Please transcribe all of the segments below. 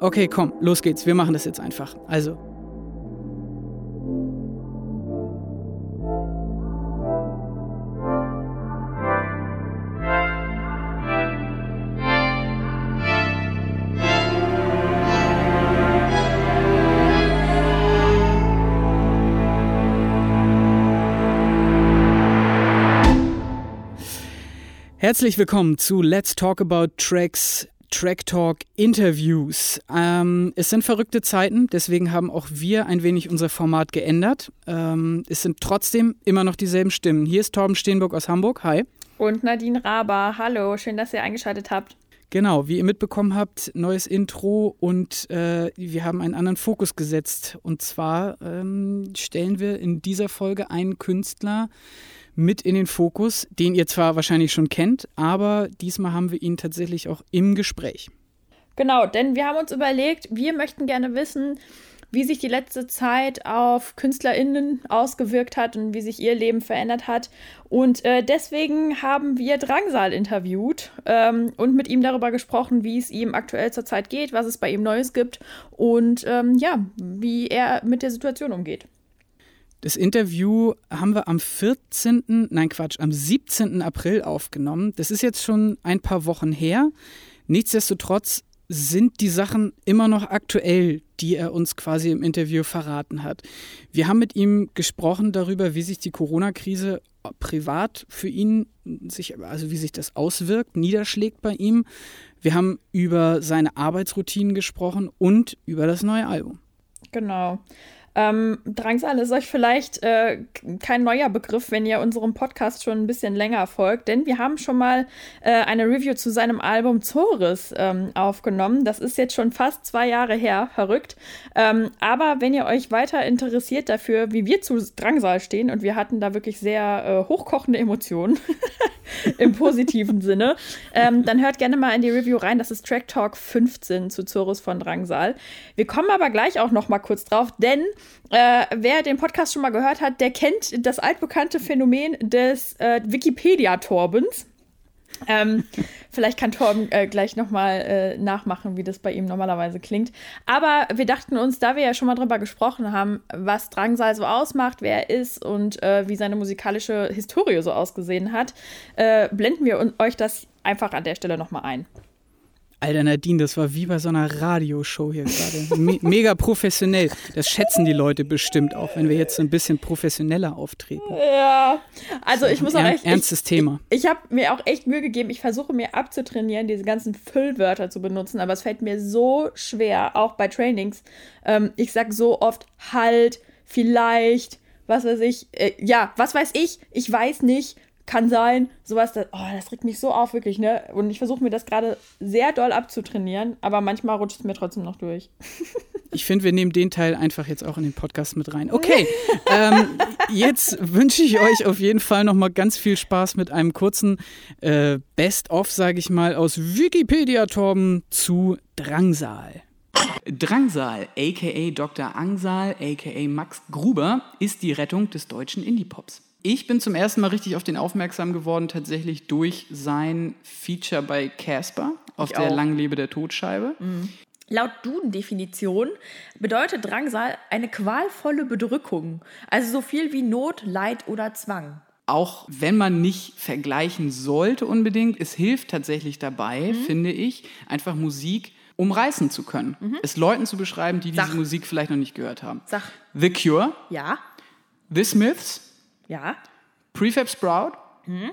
Okay, komm, los geht's. Wir machen das jetzt einfach. Also. Herzlich willkommen zu Let's Talk About Tracks Track Talk Interviews. Ähm, es sind verrückte Zeiten, deswegen haben auch wir ein wenig unser Format geändert. Ähm, es sind trotzdem immer noch dieselben Stimmen. Hier ist Torben Steenburg aus Hamburg. Hi. Und Nadine Raber. Hallo, schön, dass ihr eingeschaltet habt. Genau, wie ihr mitbekommen habt, neues Intro und äh, wir haben einen anderen Fokus gesetzt. Und zwar ähm, stellen wir in dieser Folge einen Künstler mit in den Fokus, den ihr zwar wahrscheinlich schon kennt, aber diesmal haben wir ihn tatsächlich auch im Gespräch. Genau, denn wir haben uns überlegt, wir möchten gerne wissen, wie sich die letzte Zeit auf KünstlerInnen ausgewirkt hat und wie sich ihr Leben verändert hat. Und äh, deswegen haben wir Drangsal interviewt ähm, und mit ihm darüber gesprochen, wie es ihm aktuell zurzeit geht, was es bei ihm Neues gibt und ähm, ja, wie er mit der Situation umgeht. Das Interview haben wir am 14., nein Quatsch, am 17. April aufgenommen. Das ist jetzt schon ein paar Wochen her. Nichtsdestotrotz sind die Sachen immer noch aktuell, die er uns quasi im Interview verraten hat. Wir haben mit ihm gesprochen darüber, wie sich die Corona-Krise privat für ihn sich, also wie sich das auswirkt, niederschlägt bei ihm. Wir haben über seine Arbeitsroutinen gesprochen und über das neue Album. Genau. Ähm, Drangsal ist euch vielleicht äh, kein neuer Begriff, wenn ihr unserem Podcast schon ein bisschen länger folgt, denn wir haben schon mal äh, eine Review zu seinem Album Zores ähm, aufgenommen. Das ist jetzt schon fast zwei Jahre her, verrückt. Ähm, aber wenn ihr euch weiter interessiert dafür, wie wir zu Drangsal stehen, und wir hatten da wirklich sehr äh, hochkochende Emotionen im positiven Sinne, ähm, dann hört gerne mal in die Review rein. Das ist Track Talk 15 zu Zores von Drangsal. Wir kommen aber gleich auch noch mal kurz drauf, denn äh, wer den Podcast schon mal gehört hat, der kennt das altbekannte Phänomen des äh, Wikipedia-Torbens. Ähm, vielleicht kann Torben äh, gleich nochmal äh, nachmachen, wie das bei ihm normalerweise klingt. Aber wir dachten uns, da wir ja schon mal drüber gesprochen haben, was Drangsal so ausmacht, wer er ist und äh, wie seine musikalische Historie so ausgesehen hat, äh, blenden wir euch das einfach an der Stelle nochmal ein. Alter Nadine, das war wie bei so einer Radioshow hier gerade. Me mega professionell. Das schätzen die Leute bestimmt auch, wenn wir jetzt so ein bisschen professioneller auftreten. Ja, also ich muss auch echt. Ernstes ich, Thema. Ich, ich habe mir auch echt Mühe gegeben. Ich versuche mir abzutrainieren, diese ganzen Füllwörter zu benutzen, aber es fällt mir so schwer, auch bei Trainings. Ähm, ich sag so oft halt, vielleicht, was weiß ich. Äh, ja, was weiß ich? Ich weiß nicht kann sein, sowas, das, oh, das regt mich so auf, wirklich, ne? Und ich versuche mir das gerade sehr doll abzutrainieren, aber manchmal rutscht es mir trotzdem noch durch. Ich finde, wir nehmen den Teil einfach jetzt auch in den Podcast mit rein. Okay, ähm, jetzt wünsche ich euch auf jeden Fall noch mal ganz viel Spaß mit einem kurzen äh, Best-of, sage ich mal, aus Wikipedia, Torben, zu Drangsal. Drangsal, aka Dr. Angsal, aka Max Gruber, ist die Rettung des deutschen Indie-Pops. Ich bin zum ersten Mal richtig auf den aufmerksam geworden, tatsächlich durch sein Feature bei Casper auf ich der auch. Langlebe der Todscheibe. Mhm. Laut Duden-Definition bedeutet Drangsal eine qualvolle Bedrückung, also so viel wie Not, Leid oder Zwang. Auch wenn man nicht vergleichen sollte unbedingt, es hilft tatsächlich dabei, mhm. finde ich, einfach Musik umreißen zu können. Mhm. Es Leuten zu beschreiben, die Sach. diese Musik vielleicht noch nicht gehört haben. Sach. The Cure. Ja. The Smiths. Ja. Prefab Sprout. Mhm.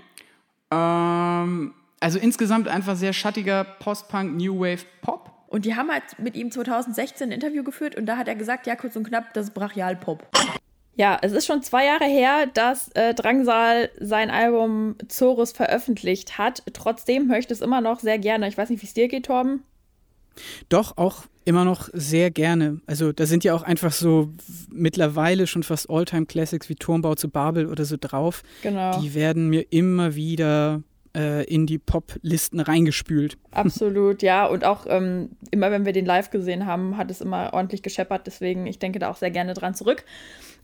Ähm, also insgesamt einfach sehr schattiger Post-Punk, New Wave Pop. Und die haben halt mit ihm 2016 ein Interview geführt und da hat er gesagt, ja, kurz und knapp, das ist Brachial-Pop. Ja, es ist schon zwei Jahre her, dass äh, Drangsal sein Album Zorus veröffentlicht hat. Trotzdem höre ich das immer noch sehr gerne. Ich weiß nicht, wie es dir geht, Torben. Doch, auch immer noch sehr gerne. Also da sind ja auch einfach so mittlerweile schon fast Alltime-Classics wie Turmbau zu Babel oder so drauf. Genau. Die werden mir immer wieder äh, in die Pop-Listen reingespült. Absolut, ja. Und auch ähm, immer, wenn wir den live gesehen haben, hat es immer ordentlich gescheppert. Deswegen, ich denke da auch sehr gerne dran zurück.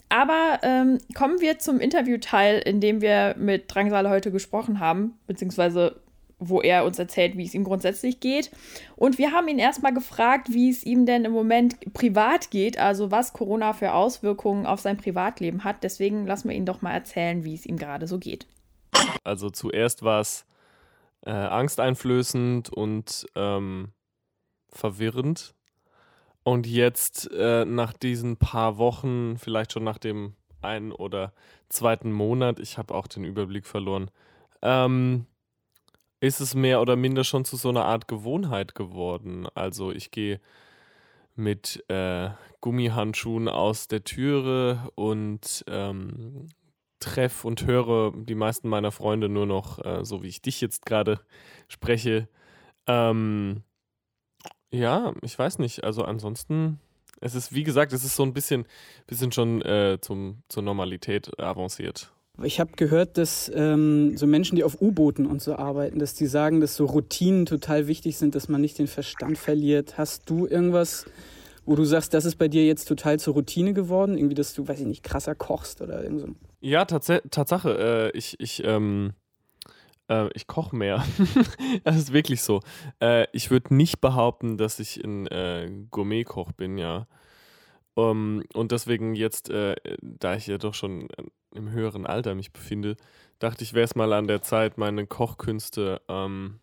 Aber ähm, kommen wir zum Interviewteil, in dem wir mit Drangsal heute gesprochen haben, beziehungsweise wo er uns erzählt, wie es ihm grundsätzlich geht. Und wir haben ihn erstmal gefragt, wie es ihm denn im Moment privat geht, also was Corona für Auswirkungen auf sein Privatleben hat. Deswegen lassen wir ihn doch mal erzählen, wie es ihm gerade so geht. Also zuerst war es äh, angsteinflößend und ähm, verwirrend. Und jetzt äh, nach diesen paar Wochen, vielleicht schon nach dem einen oder zweiten Monat, ich habe auch den Überblick verloren, ähm, ist es mehr oder minder schon zu so einer Art Gewohnheit geworden. Also ich gehe mit äh, Gummihandschuhen aus der Türe und ähm, treffe und höre die meisten meiner Freunde nur noch, äh, so wie ich dich jetzt gerade spreche. Ähm, ja, ich weiß nicht. Also ansonsten, es ist, wie gesagt, es ist so ein bisschen, bisschen schon äh, zum, zur Normalität avanciert. Ich habe gehört, dass ähm, so Menschen, die auf U-Booten und so arbeiten, dass die sagen, dass so Routinen total wichtig sind, dass man nicht den Verstand verliert. Hast du irgendwas, wo du sagst, das ist bei dir jetzt total zur Routine geworden? Irgendwie, dass du, weiß ich nicht, krasser kochst oder irgend so? Ja, tats Tatsache. Äh, ich, ich, ähm, äh, ich koche mehr. das ist wirklich so. Äh, ich würde nicht behaupten, dass ich ein äh, Gourmet-Koch bin, ja. Um, und deswegen jetzt, äh, da ich ja doch schon im höheren Alter mich befinde, dachte ich, wäre es mal an der Zeit, meine Kochkünste ähm,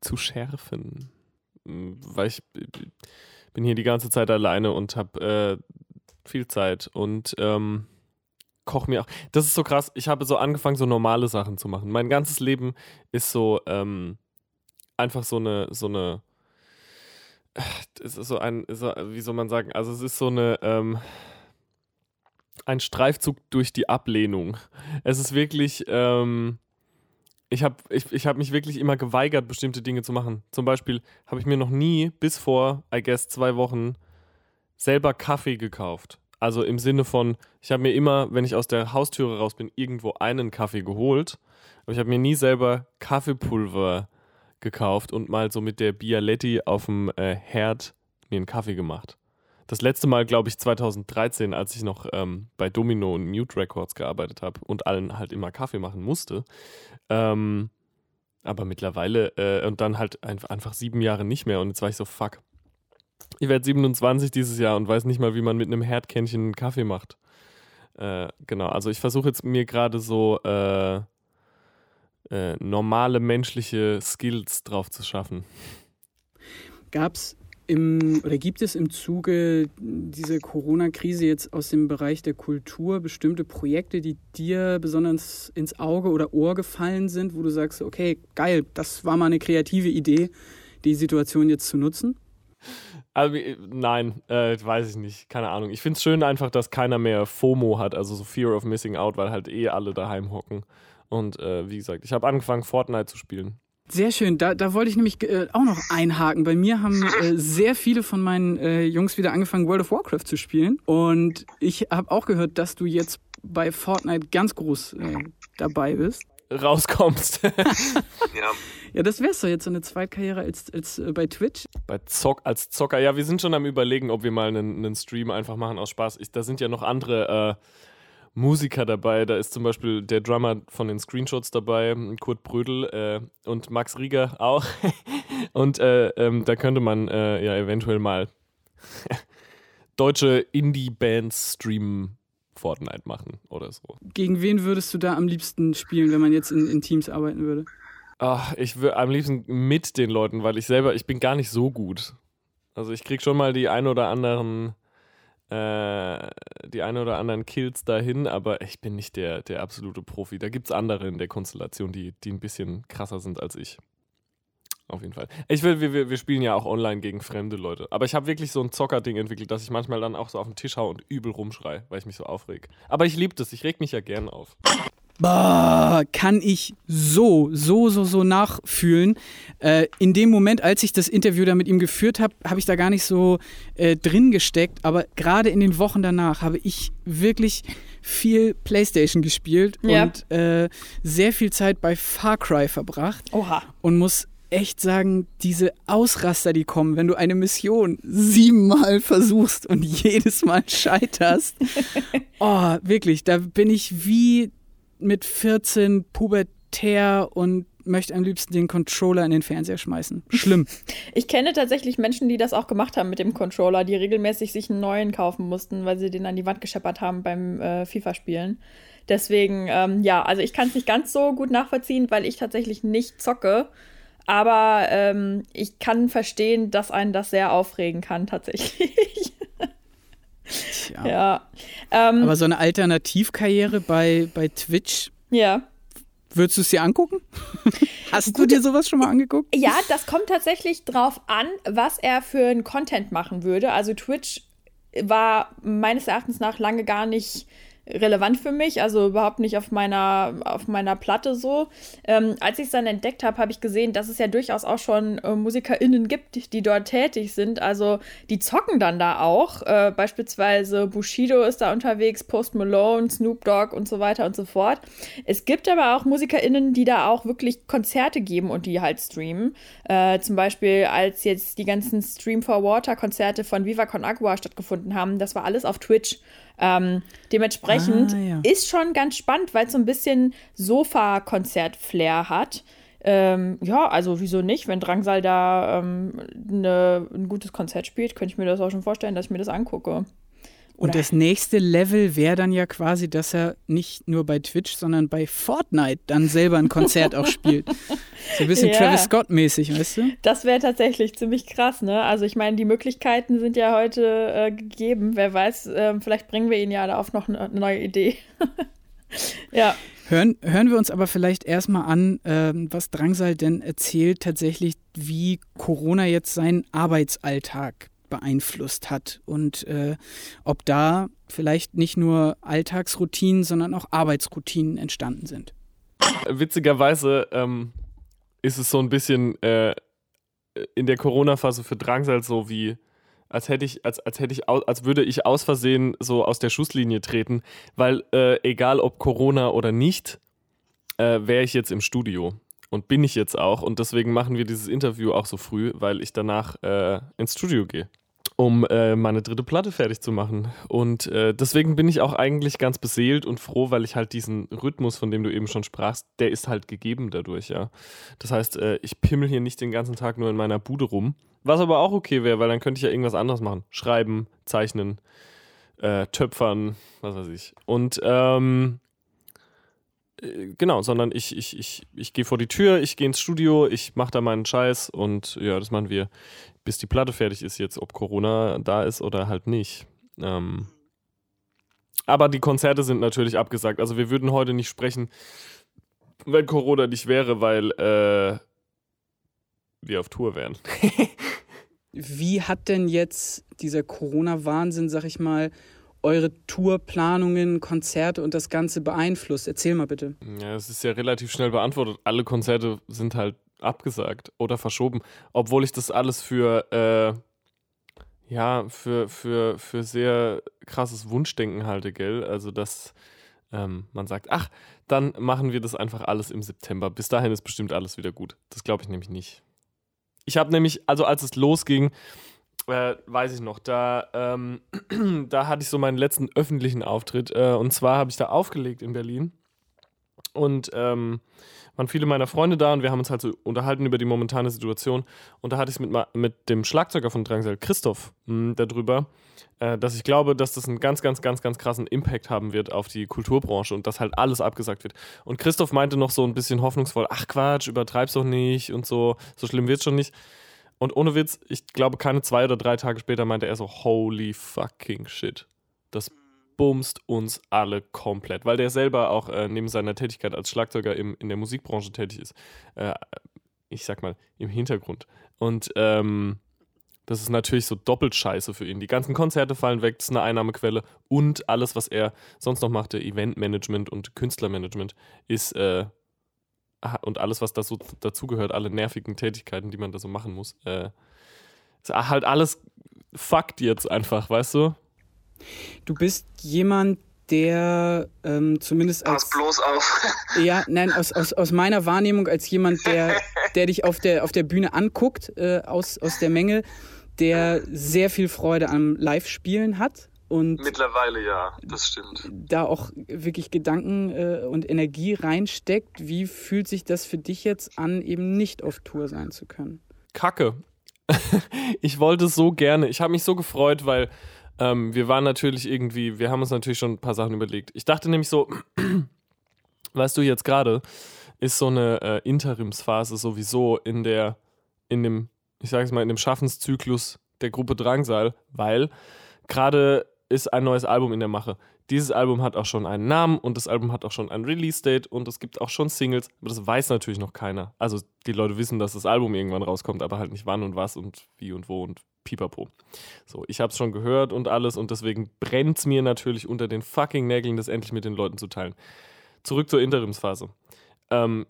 zu schärfen. Hm, weil ich bin hier die ganze Zeit alleine und habe äh, viel Zeit und ähm, koche mir auch. Das ist so krass. Ich habe so angefangen, so normale Sachen zu machen. Mein ganzes Leben ist so ähm, einfach so eine, so eine. Es ist so ein, so, wie soll man sagen? Also es ist so eine. Ähm, ein Streifzug durch die Ablehnung. Es ist wirklich, ähm, ich habe ich, ich hab mich wirklich immer geweigert, bestimmte Dinge zu machen. Zum Beispiel habe ich mir noch nie bis vor, I guess, zwei Wochen selber Kaffee gekauft. Also im Sinne von, ich habe mir immer, wenn ich aus der Haustüre raus bin, irgendwo einen Kaffee geholt. Aber ich habe mir nie selber Kaffeepulver gekauft und mal so mit der Bialetti auf dem äh, Herd mir einen Kaffee gemacht. Das letzte Mal, glaube ich, 2013, als ich noch ähm, bei Domino und Mute Records gearbeitet habe und allen halt immer Kaffee machen musste. Ähm, aber mittlerweile, äh, und dann halt einfach sieben Jahre nicht mehr. Und jetzt war ich so, fuck. Ich werde 27 dieses Jahr und weiß nicht mal, wie man mit einem Herdkännchen einen Kaffee macht. Äh, genau, also ich versuche jetzt mir gerade so äh, äh normale menschliche Skills drauf zu schaffen. Gab es im, oder gibt es im Zuge dieser Corona-Krise jetzt aus dem Bereich der Kultur bestimmte Projekte, die dir besonders ins Auge oder Ohr gefallen sind, wo du sagst, okay, geil, das war mal eine kreative Idee, die Situation jetzt zu nutzen? Also, nein, äh, weiß ich nicht. Keine Ahnung. Ich finde es schön einfach, dass keiner mehr FOMO hat, also so Fear of Missing Out, weil halt eh alle daheim hocken. Und äh, wie gesagt, ich habe angefangen, Fortnite zu spielen. Sehr schön. Da, da wollte ich nämlich äh, auch noch einhaken. Bei mir haben äh, sehr viele von meinen äh, Jungs wieder angefangen, World of Warcraft zu spielen. Und ich habe auch gehört, dass du jetzt bei Fortnite ganz groß äh, dabei bist. Rauskommst. ja. ja, das wär's doch jetzt so eine Zweitkarriere als, als äh, bei Twitch. Bei Zock, als Zocker. Ja, wir sind schon am überlegen, ob wir mal einen, einen Stream einfach machen aus Spaß. Ich, da sind ja noch andere äh, Musiker dabei. Da ist zum Beispiel der Drummer von den Screenshots dabei, Kurt Brödel äh, und Max Rieger auch. und äh, ähm, da könnte man äh, ja eventuell mal deutsche Indie-Bands streamen. Fortnite machen oder so. Gegen wen würdest du da am liebsten spielen, wenn man jetzt in, in Teams arbeiten würde? Ach, ich würde am liebsten mit den Leuten, weil ich selber, ich bin gar nicht so gut. Also ich krieg schon mal die ein oder anderen äh, die ein oder anderen Kills dahin, aber ich bin nicht der, der absolute Profi. Da gibt es andere in der Konstellation, die, die ein bisschen krasser sind als ich. Auf jeden Fall. Ich will, wir, wir spielen ja auch online gegen fremde Leute. Aber ich habe wirklich so ein Zocker-Ding entwickelt, dass ich manchmal dann auch so auf den Tisch hau und übel rumschrei, weil ich mich so aufreg. Aber ich liebe das, ich reg mich ja gern auf. Bah, kann ich so, so, so, so nachfühlen. Äh, in dem Moment, als ich das Interview da mit ihm geführt habe, habe ich da gar nicht so äh, drin gesteckt. Aber gerade in den Wochen danach habe ich wirklich viel Playstation gespielt ja. und äh, sehr viel Zeit bei Far Cry verbracht. Oha. Und muss echt sagen, diese Ausraster, die kommen, wenn du eine Mission siebenmal versuchst und jedes Mal scheiterst. oh, wirklich, da bin ich wie mit 14 pubertär und möchte am liebsten den Controller in den Fernseher schmeißen. Schlimm. Ich kenne tatsächlich Menschen, die das auch gemacht haben mit dem Controller, die regelmäßig sich einen neuen kaufen mussten, weil sie den an die Wand gescheppert haben beim äh, FIFA-Spielen. Deswegen, ähm, ja, also ich kann es nicht ganz so gut nachvollziehen, weil ich tatsächlich nicht zocke. Aber ähm, ich kann verstehen, dass einen das sehr aufregen kann, tatsächlich. Tja. ja. Ähm, Aber so eine Alternativkarriere bei, bei Twitch, ja. würdest du es dir angucken? Hast du dir sowas schon mal angeguckt? Ja, das kommt tatsächlich drauf an, was er für einen Content machen würde. Also Twitch war meines Erachtens nach lange gar nicht relevant für mich, also überhaupt nicht auf meiner, auf meiner Platte so. Ähm, als ich es dann entdeckt habe, habe ich gesehen, dass es ja durchaus auch schon äh, MusikerInnen gibt, die dort tätig sind. Also die zocken dann da auch. Äh, beispielsweise Bushido ist da unterwegs, Post Malone, Snoop Dogg und so weiter und so fort. Es gibt aber auch MusikerInnen, die da auch wirklich Konzerte geben und die halt streamen. Äh, zum Beispiel, als jetzt die ganzen Stream for Water Konzerte von Viva Con Agua stattgefunden haben, das war alles auf Twitch. Ähm, dementsprechend Ah, ja. ist schon ganz spannend, weil es so ein bisschen Sofa-Konzert-Flair hat. Ähm, ja, also wieso nicht? Wenn Drangsal da ähm, ne, ein gutes Konzert spielt, könnte ich mir das auch schon vorstellen, dass ich mir das angucke. Und das nächste Level wäre dann ja quasi, dass er nicht nur bei Twitch, sondern bei Fortnite dann selber ein Konzert auch spielt. So ein bisschen Ja. Travis Scott-mäßig, weißt du? Das wäre tatsächlich ziemlich krass, ne? Also ich meine, die Möglichkeiten sind ja heute äh, gegeben. Wer weiß, ähm, vielleicht bringen wir ihn ja da auf noch eine, neue Idee. ja. Hören, hören wir uns aber vielleicht erstmal an, ähm, was Drangsal denn erzählt, tatsächlich, wie Corona jetzt seinen Arbeitsalltag beeinflusst hat und äh, ob da vielleicht nicht nur Alltagsroutinen, sondern auch Arbeitsroutinen entstanden sind. Witzigerweise ähm, ist es so ein bisschen äh, in der Corona-Phase für Drangsal so wie, als hätte ich, als, als hätte ich, als würde ich aus Versehen so aus der Schusslinie treten, weil äh, egal ob Corona oder nicht, äh, wäre ich jetzt im Studio. Und bin ich jetzt auch. Und deswegen machen wir dieses Interview auch so früh, weil ich danach äh, ins Studio gehe, um äh, meine dritte Platte fertig zu machen. Und äh, deswegen bin ich auch eigentlich ganz beseelt und froh, weil ich halt diesen Rhythmus, von dem du eben schon sprachst, der ist halt gegeben dadurch, ja. Das heißt, äh, ich pimmel hier nicht den ganzen Tag nur in meiner Bude rum. Was aber auch okay wäre, weil dann könnte ich ja irgendwas anderes machen. Schreiben, zeichnen, äh, töpfern, was weiß ich. Und ähm, äh, genau, sondern ich, ich, ich, ich gehe vor die Tür, ich gehe ins Studio, ich mache da meinen Scheiß und ja, das machen wir, bis die Platte fertig ist jetzt, ob Corona da ist oder halt nicht. Ähm, aber die Konzerte sind natürlich abgesagt. Also wir würden heute nicht sprechen, wenn Corona nicht wäre, weil äh, wir auf Tour wären. Wie hat denn jetzt dieser Corona-Wahnsinn, sag ich mal, eure Tourplanungen, Konzerte und das Ganze beeinflusst? Erzähl mal bitte. Ja, es ist ja relativ schnell beantwortet. Alle Konzerte sind halt abgesagt oder verschoben, obwohl ich das alles für äh, ja für, für, für sehr krasses Wunschdenken halte, gell? Also dass ähm, man sagt, ach, dann machen wir das einfach alles im September. Bis dahin ist bestimmt alles wieder gut. Das glaube ich nämlich nicht. Ich habe nämlich, also als es losging, äh, weiß ich noch, da, ähm, da hatte ich so meinen letzten öffentlichen Auftritt. Äh, und zwar habe ich da aufgelegt in Berlin. Und ähm, waren viele meiner Freunde da und wir haben uns halt so unterhalten über die momentane Situation. Und da hatte ich es mit, mit dem Schlagzeuger von Drangsal, Christoph, mh, darüber, äh, dass ich glaube, dass das einen ganz, ganz, ganz, ganz krassen Impact haben wird auf die Kulturbranche und dass halt alles abgesagt wird. Und Christoph meinte noch so ein bisschen hoffnungsvoll, ach Quatsch, übertreib's doch nicht und so, so schlimm wird's schon nicht. Und ohne Witz, ich glaube, keine zwei oder drei Tage später meinte er so, holy fucking shit. Das bumst uns alle komplett, weil der selber auch äh, neben seiner Tätigkeit als Schlagzeuger im, in der Musikbranche tätig ist. Äh, ich sag mal, im Hintergrund. Und ähm, das ist natürlich so doppelt scheiße für ihn. Die ganzen Konzerte fallen weg, das ist eine Einnahmequelle und alles, was er sonst noch machte, Eventmanagement und Künstlermanagement, ist äh, und alles, was da so dazugehört, alle nervigen Tätigkeiten, die man da so machen muss, äh, ist halt alles fuckt jetzt einfach, weißt du? Du bist jemand, der ähm, zumindest Pass als bloß auf. ja, nein, aus, aus, aus meiner Wahrnehmung als jemand, der, der dich auf der, auf der Bühne anguckt, äh, aus, aus der Menge, der sehr viel Freude am Live-Spielen hat und mittlerweile ja, das stimmt. Da auch wirklich Gedanken äh, und Energie reinsteckt. Wie fühlt sich das für dich jetzt an, eben nicht auf Tour sein zu können? Kacke. ich wollte es so gerne. Ich habe mich so gefreut, weil ähm, wir waren natürlich irgendwie, wir haben uns natürlich schon ein paar Sachen überlegt. Ich dachte nämlich so, weißt du, jetzt gerade ist so eine äh, Interimsphase sowieso in der, in dem, ich sage es mal, in dem Schaffenszyklus der Gruppe Drangsal, weil gerade ist ein neues Album in der Mache. Dieses Album hat auch schon einen Namen und das Album hat auch schon ein Release-Date und es gibt auch schon Singles, aber das weiß natürlich noch keiner. Also die Leute wissen, dass das Album irgendwann rauskommt, aber halt nicht wann und was und wie und wo und pipapo. So, ich habe es schon gehört und alles und deswegen brennt es mir natürlich unter den fucking Nägeln, das endlich mit den Leuten zu teilen. Zurück zur Interimsphase. Ähm,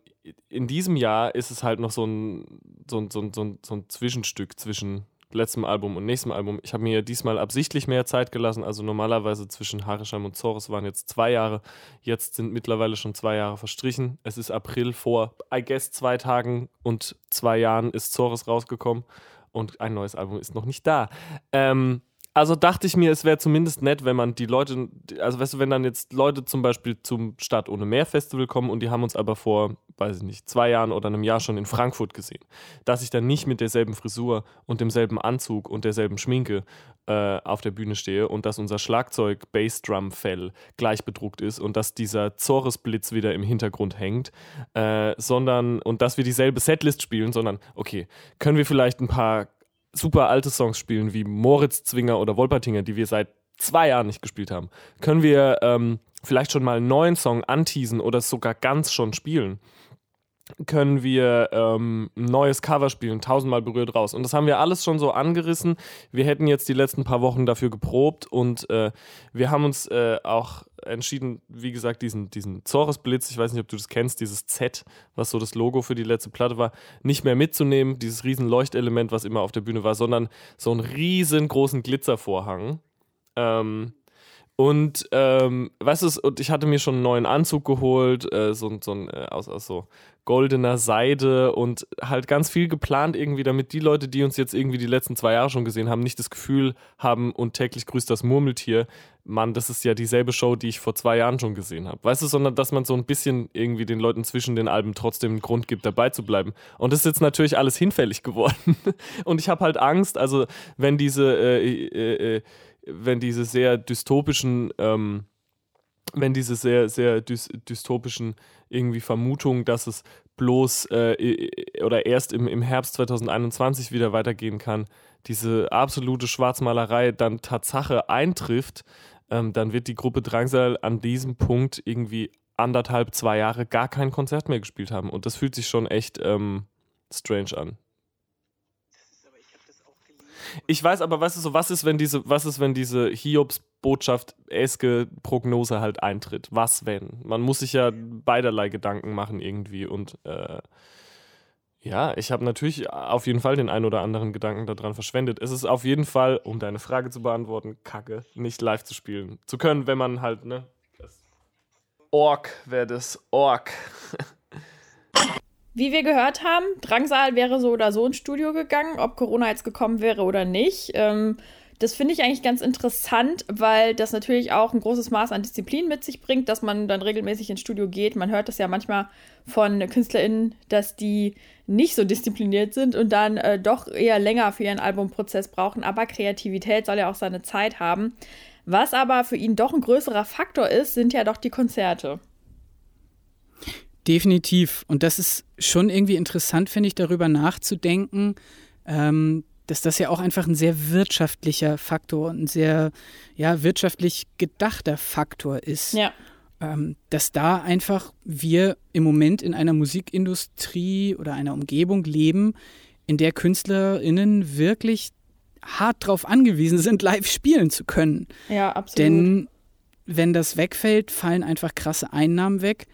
in diesem Jahr ist es halt noch so ein, so ein, so ein, so ein, so ein Zwischenstück zwischen letztem Album und nächstem Album. Ich habe mir diesmal absichtlich mehr Zeit gelassen. Also normalerweise zwischen Harisham und Zoris waren jetzt zwei Jahre. Jetzt sind mittlerweile schon zwei Jahre verstrichen. Es ist April vor, I guess, zwei Tagen und zwei Jahren ist Zoris rausgekommen und ein neues Album ist noch nicht da. Ähm, also dachte ich mir, es wäre zumindest nett, wenn man die Leute, also weißt du, wenn dann jetzt Leute zum Beispiel zum Stadt ohne Meer Festival kommen und die haben uns aber vor, weiß ich nicht, zwei Jahren oder einem Jahr schon in Frankfurt gesehen, dass ich dann nicht mit derselben Frisur und demselben Anzug und derselben Schminke äh, auf der Bühne stehe und dass unser Schlagzeug Bassdrum-Fell gleich bedruckt ist und dass dieser Zores-Blitz wieder im Hintergrund hängt, äh, sondern und dass wir dieselbe Setlist spielen, sondern okay, können wir vielleicht ein paar super alte Songs spielen, wie Moritz Zwinger oder Wolpertinger, die wir seit zwei Jahren nicht gespielt haben, können wir ähm, vielleicht schon mal einen neuen Song anteasen oder sogar ganz schon spielen können wir ähm, ein neues Cover spielen, tausendmal berührt raus. Und das haben wir alles schon so angerissen. Wir hätten jetzt die letzten paar Wochen dafür geprobt und äh, wir haben uns äh, auch entschieden, wie gesagt, diesen, diesen Zores-Blitz, ich weiß nicht, ob du das kennst, dieses Z, was so das Logo für die letzte Platte war, nicht mehr mitzunehmen, dieses riesen Leuchtelement, was immer auf der Bühne war, sondern so einen riesengroßen Glitzervorhang. Ähm, und ähm, weißt du, und ich hatte mir schon einen neuen Anzug geholt, äh, so, so ein äh, aus, aus so goldener Seide und halt ganz viel geplant irgendwie, damit die Leute, die uns jetzt irgendwie die letzten zwei Jahre schon gesehen haben, nicht das Gefühl haben und täglich grüßt das Murmeltier, Mann, das ist ja dieselbe Show, die ich vor zwei Jahren schon gesehen habe. Weißt du, sondern dass man so ein bisschen irgendwie den Leuten zwischen den Alben trotzdem einen Grund gibt, dabei zu bleiben. Und das ist jetzt natürlich alles hinfällig geworden. und ich habe halt Angst, also wenn diese äh, äh, äh wenn diese sehr dystopischen, ähm, wenn diese sehr, sehr dy dystopischen irgendwie Vermutungen, dass es bloß äh, oder erst im, im Herbst 2021 wieder weitergehen kann, diese absolute Schwarzmalerei dann Tatsache eintrifft, ähm, dann wird die Gruppe Drangsal an diesem Punkt irgendwie anderthalb, zwei Jahre gar kein Konzert mehr gespielt haben. Und das fühlt sich schon echt ähm, strange an. Ich weiß aber, weißt du so, was ist, wenn diese, was ist, wenn diese Hiobs-Botschaft eske Prognose halt eintritt? Was wenn? Man muss sich ja beiderlei Gedanken machen irgendwie und äh, ja, ich habe natürlich auf jeden Fall den einen oder anderen Gedanken daran verschwendet. Es ist auf jeden Fall, um deine Frage zu beantworten, kacke, nicht live zu spielen zu können, wenn man halt, ne? Ork wäre das. Ork. Wie wir gehört haben, Drangsal wäre so oder so ins Studio gegangen, ob Corona jetzt gekommen wäre oder nicht. Ähm, das finde ich eigentlich ganz interessant, weil das natürlich auch ein großes Maß an Disziplin mit sich bringt, dass man dann regelmäßig ins Studio geht. Man hört das ja manchmal von KünstlerInnen, dass die nicht so diszipliniert sind und dann äh, doch eher länger für ihren Albumprozess brauchen. Aber Kreativität soll ja auch seine Zeit haben. Was aber für ihn doch ein größerer Faktor ist, sind ja doch die Konzerte. Definitiv. Und das ist schon irgendwie interessant, finde ich, darüber nachzudenken, ähm, dass das ja auch einfach ein sehr wirtschaftlicher Faktor und ein sehr ja, wirtschaftlich gedachter Faktor ist. Ja. Ähm, dass da einfach wir im Moment in einer Musikindustrie oder einer Umgebung leben, in der KünstlerInnen wirklich hart darauf angewiesen sind, live spielen zu können. Ja, absolut. Denn wenn das wegfällt, fallen einfach krasse Einnahmen weg.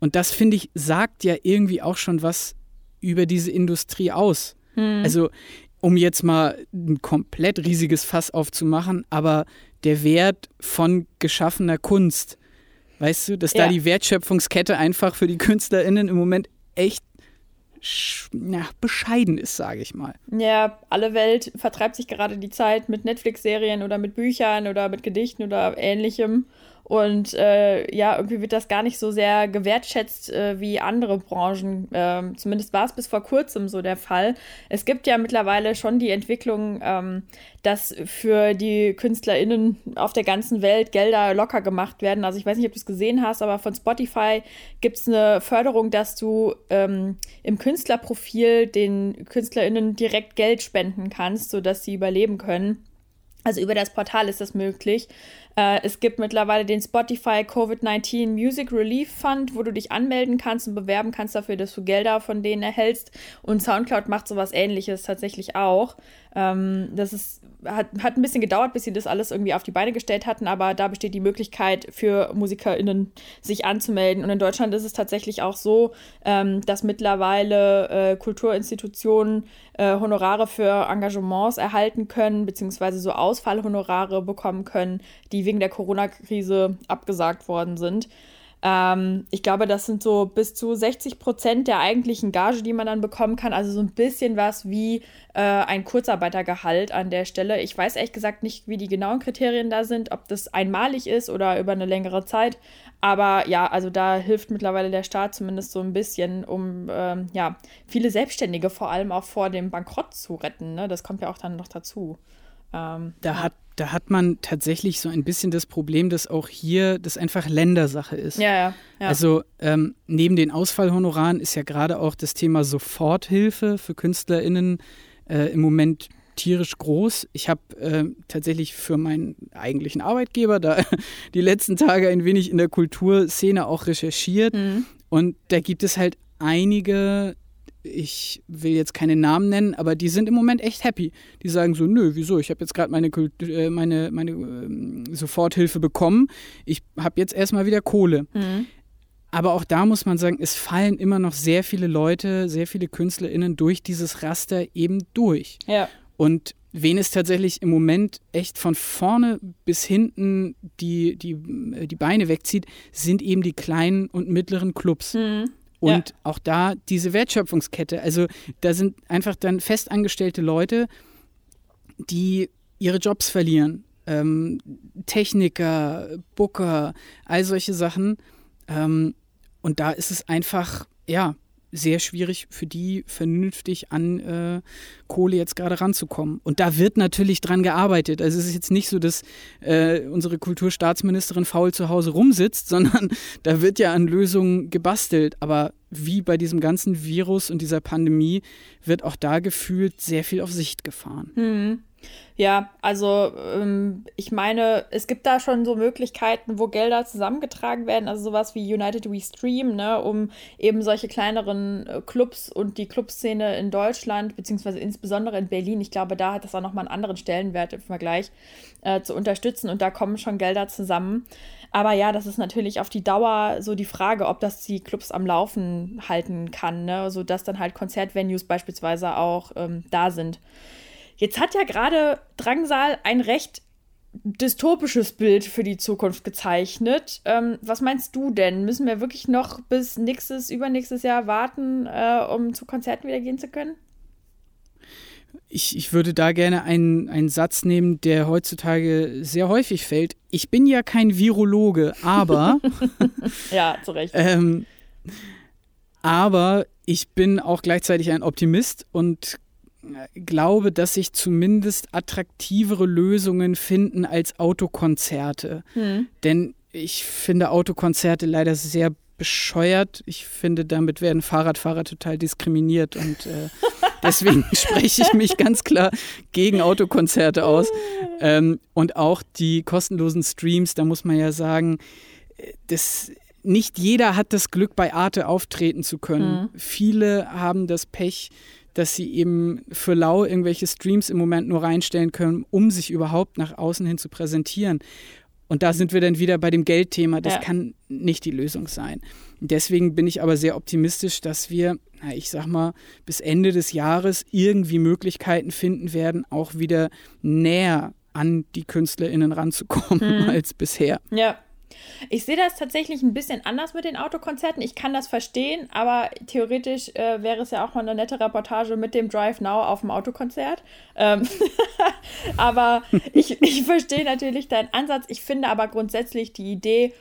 Und das, finde ich, sagt ja irgendwie auch schon was über diese Industrie aus. Hm. Also, um jetzt mal ein komplett riesiges Fass aufzumachen, aber der Wert von geschaffener Kunst, weißt du, dass ja. da die Wertschöpfungskette einfach für die KünstlerInnen im Moment echt ja, bescheiden ist, sage ich mal. Ja, alle Welt vertreibt sich gerade die Zeit mit Netflix-Serien oder mit Büchern oder mit Gedichten oder ähnlichem. Und äh, ja, irgendwie wird das gar nicht so sehr gewertschätzt äh, wie andere Branchen. Ähm, zumindest war es bis vor kurzem so der Fall. Es gibt ja mittlerweile schon die Entwicklung, ähm, dass für die KünstlerInnen auf der ganzen Welt Gelder locker gemacht werden. Also ich weiß nicht, ob du es gesehen hast, aber von Spotify gibt es eine Förderung, dass du ähm, im Künstlerprofil den KünstlerInnen direkt Geld spenden kannst, sodass sie überleben können. Also über das Portal ist das möglich. Äh, es gibt mittlerweile den Spotify Covid-19 Music Relief Fund, wo du dich anmelden kannst und bewerben kannst dafür, dass du Gelder von denen erhältst. Und SoundCloud macht sowas ähnliches tatsächlich auch. Ähm, das ist, hat, hat ein bisschen gedauert, bis sie das alles irgendwie auf die Beine gestellt hatten, aber da besteht die Möglichkeit für MusikerInnen, sich anzumelden. Und in Deutschland ist es tatsächlich auch so, ähm, dass mittlerweile äh, Kulturinstitutionen äh, Honorare für Engagements erhalten können, beziehungsweise so Ausfallhonorare bekommen können, die wegen der Corona-Krise abgesagt worden sind. Ähm, ich glaube, das sind so bis zu 60 Prozent der eigentlichen Gage, die man dann bekommen kann. Also so ein bisschen was wie äh, ein Kurzarbeitergehalt an der Stelle. Ich weiß ehrlich gesagt nicht, wie die genauen Kriterien da sind, ob das einmalig ist oder über eine längere Zeit. Aber ja, also da hilft mittlerweile der Staat zumindest so ein bisschen, um ähm, ja, viele Selbstständige vor allem auch vor dem Bankrott zu retten. Ne? Das kommt ja auch dann noch dazu. Ähm, da ja. hat da hat man tatsächlich so ein bisschen das Problem, dass auch hier das einfach Ländersache ist. Ja, ja. ja. Also ähm, neben den Ausfallhonoraren ist ja gerade auch das Thema Soforthilfe für KünstlerInnen äh, im Moment tierisch groß. Ich habe äh, tatsächlich für meinen eigentlichen Arbeitgeber da die letzten Tage ein wenig in der Kulturszene auch recherchiert. Mhm. Und da gibt es halt einige ich will jetzt keine Namen nennen, aber die sind im Moment echt happy. Die sagen so, nö, wieso? Ich habe jetzt gerade meine, äh, meine, meine äh, Soforthilfe bekommen. Ich habe jetzt erstmal wieder Kohle. Mhm. Aber auch da muss man sagen, es fallen immer noch sehr viele Leute, sehr viele KünstlerInnen durch dieses Raster eben durch. Ja. Und wen es tatsächlich im Moment echt von vorne bis hinten die, die, die Beine wegzieht, sind eben die kleinen und mittleren Clubs. Mhm. Und ja. auch da diese Wertschöpfungskette. Also da sind einfach dann festangestellte Leute, die ihre Jobs verlieren. Ähm, Techniker, Booker, all solche Sachen. Ähm, und da ist es einfach, ja, sehr schwierig für die vernünftig an äh, Kohle jetzt gerade ranzukommen. Und da wird natürlich dran gearbeitet. Also es ist jetzt nicht so, dass äh, unsere Kulturstaatsministerin faul zu Hause rumsitzt, sondern da wird ja an Lösungen gebastelt. Aber wie bei diesem ganzen Virus und dieser Pandemie wird auch da gefühlt sehr viel auf Sicht gefahren. Mhm. Ja, also ähm, ich meine, es gibt da schon so Möglichkeiten, wo Gelder zusammengetragen werden, also sowas wie United We Stream, ne, um eben solche kleineren äh, Clubs und die Clubszene in Deutschland, beziehungsweise insbesondere in Berlin, ich glaube, da hat das auch nochmal einen anderen Stellenwert im Vergleich, äh, zu unterstützen und da kommen schon Gelder zusammen. Aber ja, das ist natürlich auf die Dauer so die Frage, ob das die Clubs am Laufen halten kann, ne, sodass dann halt Konzertvenues beispielsweise auch ähm, da sind. Jetzt hat ja gerade Drangsal ein recht dystopisches Bild für die Zukunft gezeichnet. Ähm, was meinst du denn? Müssen wir wirklich noch bis nächstes, übernächstes Jahr warten, äh, um zu Konzerten wieder gehen zu können? Ich, ich würde da gerne einen, einen Satz nehmen, der heutzutage sehr häufig fällt. Ich bin ja kein Virologe, aber. ja, zu Recht. Ähm, aber ich bin auch gleichzeitig ein Optimist und glaube, dass sich zumindest attraktivere Lösungen finden als Autokonzerte. Hm. Denn ich finde Autokonzerte leider sehr bescheuert. Ich finde, damit werden Fahrradfahrer total diskriminiert und äh, deswegen spreche ich mich ganz klar gegen Autokonzerte aus. Ähm, und auch die kostenlosen Streams, da muss man ja sagen, äh, das nicht jeder hat das Glück, bei Arte auftreten zu können. Mhm. Viele haben das Pech, dass sie eben für lau irgendwelche Streams im Moment nur reinstellen können, um sich überhaupt nach außen hin zu präsentieren. Und da sind wir dann wieder bei dem Geldthema. Das ja. kann nicht die Lösung sein. Deswegen bin ich aber sehr optimistisch, dass wir, na, ich sag mal, bis Ende des Jahres irgendwie Möglichkeiten finden werden, auch wieder näher an die KünstlerInnen ranzukommen mhm. als bisher. Ja, Ich sehe das tatsächlich ein bisschen anders mit den Autokonzerten. Ich kann das verstehen, aber theoretisch äh, wäre es ja auch mal eine nette Reportage mit dem Drive Now auf dem Autokonzert. Ähm aber ich, ich verstehe natürlich deinen Ansatz. Ich finde aber grundsätzlich die Idee,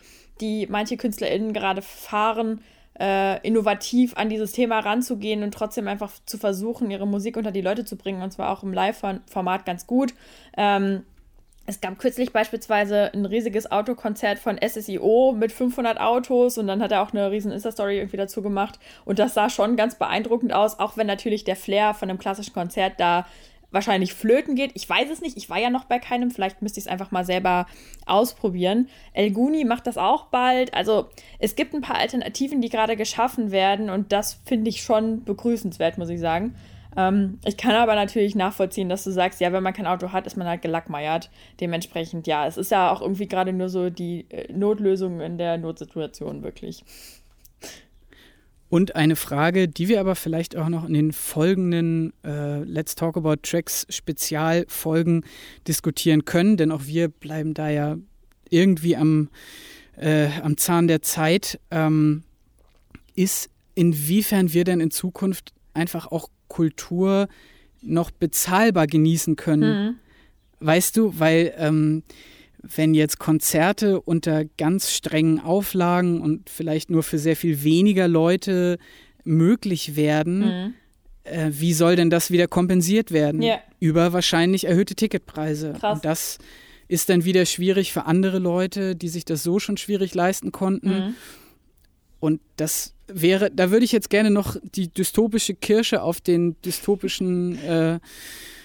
die manche KünstlerInnen gerade fahren, äh, innovativ an dieses Thema ranzugehen und trotzdem einfach zu versuchen, ihre Musik unter die Leute zu bringen, und zwar auch im Live-Format ganz gut. Ähm, es gab kürzlich beispielsweise ein riesiges Autokonzert von SSIO mit 500 Autos und dann hat er auch eine riesen Insta-Story irgendwie dazu gemacht und das sah schon ganz beeindruckend aus, auch wenn natürlich der Flair von einem klassischen Konzert da wahrscheinlich flöten geht. Ich weiß es nicht, ich war ja noch bei keinem, vielleicht müsste ich es einfach mal selber ausprobieren. El Guni macht das auch bald. Also es gibt ein paar Alternativen, die gerade geschaffen werden und das finde ich schon begrüßenswert, muss ich sagen. Ähm, ich kann aber natürlich nachvollziehen, dass du sagst, ja, wenn man kein Auto hat, ist man halt gelackmeiert. Dementsprechend, ja, es ist ja auch irgendwie gerade nur so die äh, Notlösung in der Notsituation, wirklich. Und eine Frage, die wir aber vielleicht auch noch in den folgenden äh, Let's Talk About Tracks Spezialfolgen diskutieren können, denn auch wir bleiben da ja irgendwie am, äh, am Zahn der Zeit, ähm, ist, inwiefern wir denn in Zukunft einfach auch Kultur noch bezahlbar genießen können. Mhm. Weißt du, weil ähm, wenn jetzt Konzerte unter ganz strengen Auflagen und vielleicht nur für sehr viel weniger Leute möglich werden, mhm. äh, wie soll denn das wieder kompensiert werden? Yeah. Über wahrscheinlich erhöhte Ticketpreise. Krass. Und das ist dann wieder schwierig für andere Leute, die sich das so schon schwierig leisten konnten. Mhm. Und das wäre, da würde ich jetzt gerne noch die dystopische Kirsche auf den dystopischen äh,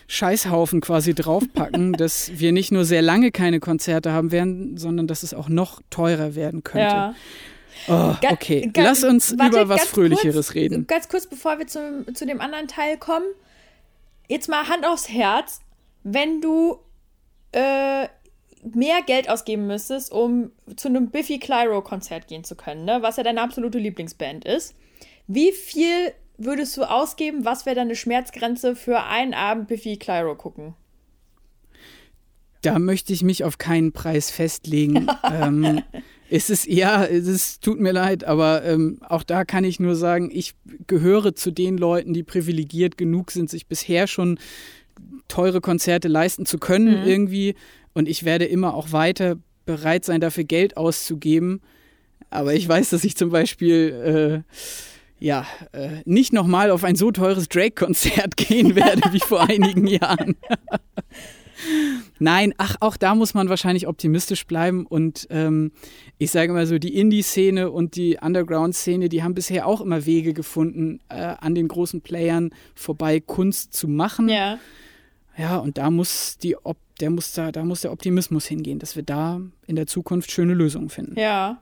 Scheißhaufen quasi draufpacken, dass wir nicht nur sehr lange keine Konzerte haben werden, sondern dass es auch noch teurer werden könnte. Ja. Oh, okay, Ga lass uns warte, über was Fröhlicheres kurz, reden. Ganz kurz, bevor wir zu, zu dem anderen Teil kommen. Jetzt mal Hand aufs Herz. Wenn du äh, mehr Geld ausgeben müsstest, um zu einem Biffy Clyro-Konzert gehen zu können, ne? was ja deine absolute Lieblingsband ist, wie viel würdest du ausgeben? Was wäre deine Schmerzgrenze für einen Abend Biffy Clyro gucken? Da möchte ich mich auf keinen Preis festlegen. ähm, es ist, ja, es ist, tut mir leid, aber ähm, auch da kann ich nur sagen, ich gehöre zu den Leuten, die privilegiert genug sind, sich bisher schon teure Konzerte leisten zu können mhm. irgendwie. Und ich werde immer auch weiter bereit sein, dafür Geld auszugeben. Aber ich weiß, dass ich zum Beispiel äh, ja, äh, nicht nochmal auf ein so teures Drake-Konzert gehen werde wie vor einigen Jahren. Nein, ach, auch da muss man wahrscheinlich optimistisch bleiben. Und ähm, ich sage mal so, die Indie-Szene und die Underground-Szene, die haben bisher auch immer Wege gefunden, äh, an den großen Playern vorbei Kunst zu machen. Ja. Ja, und da muss die Op der muss da, da muss der Optimismus hingehen, dass wir da in der Zukunft schöne Lösungen finden. Ja.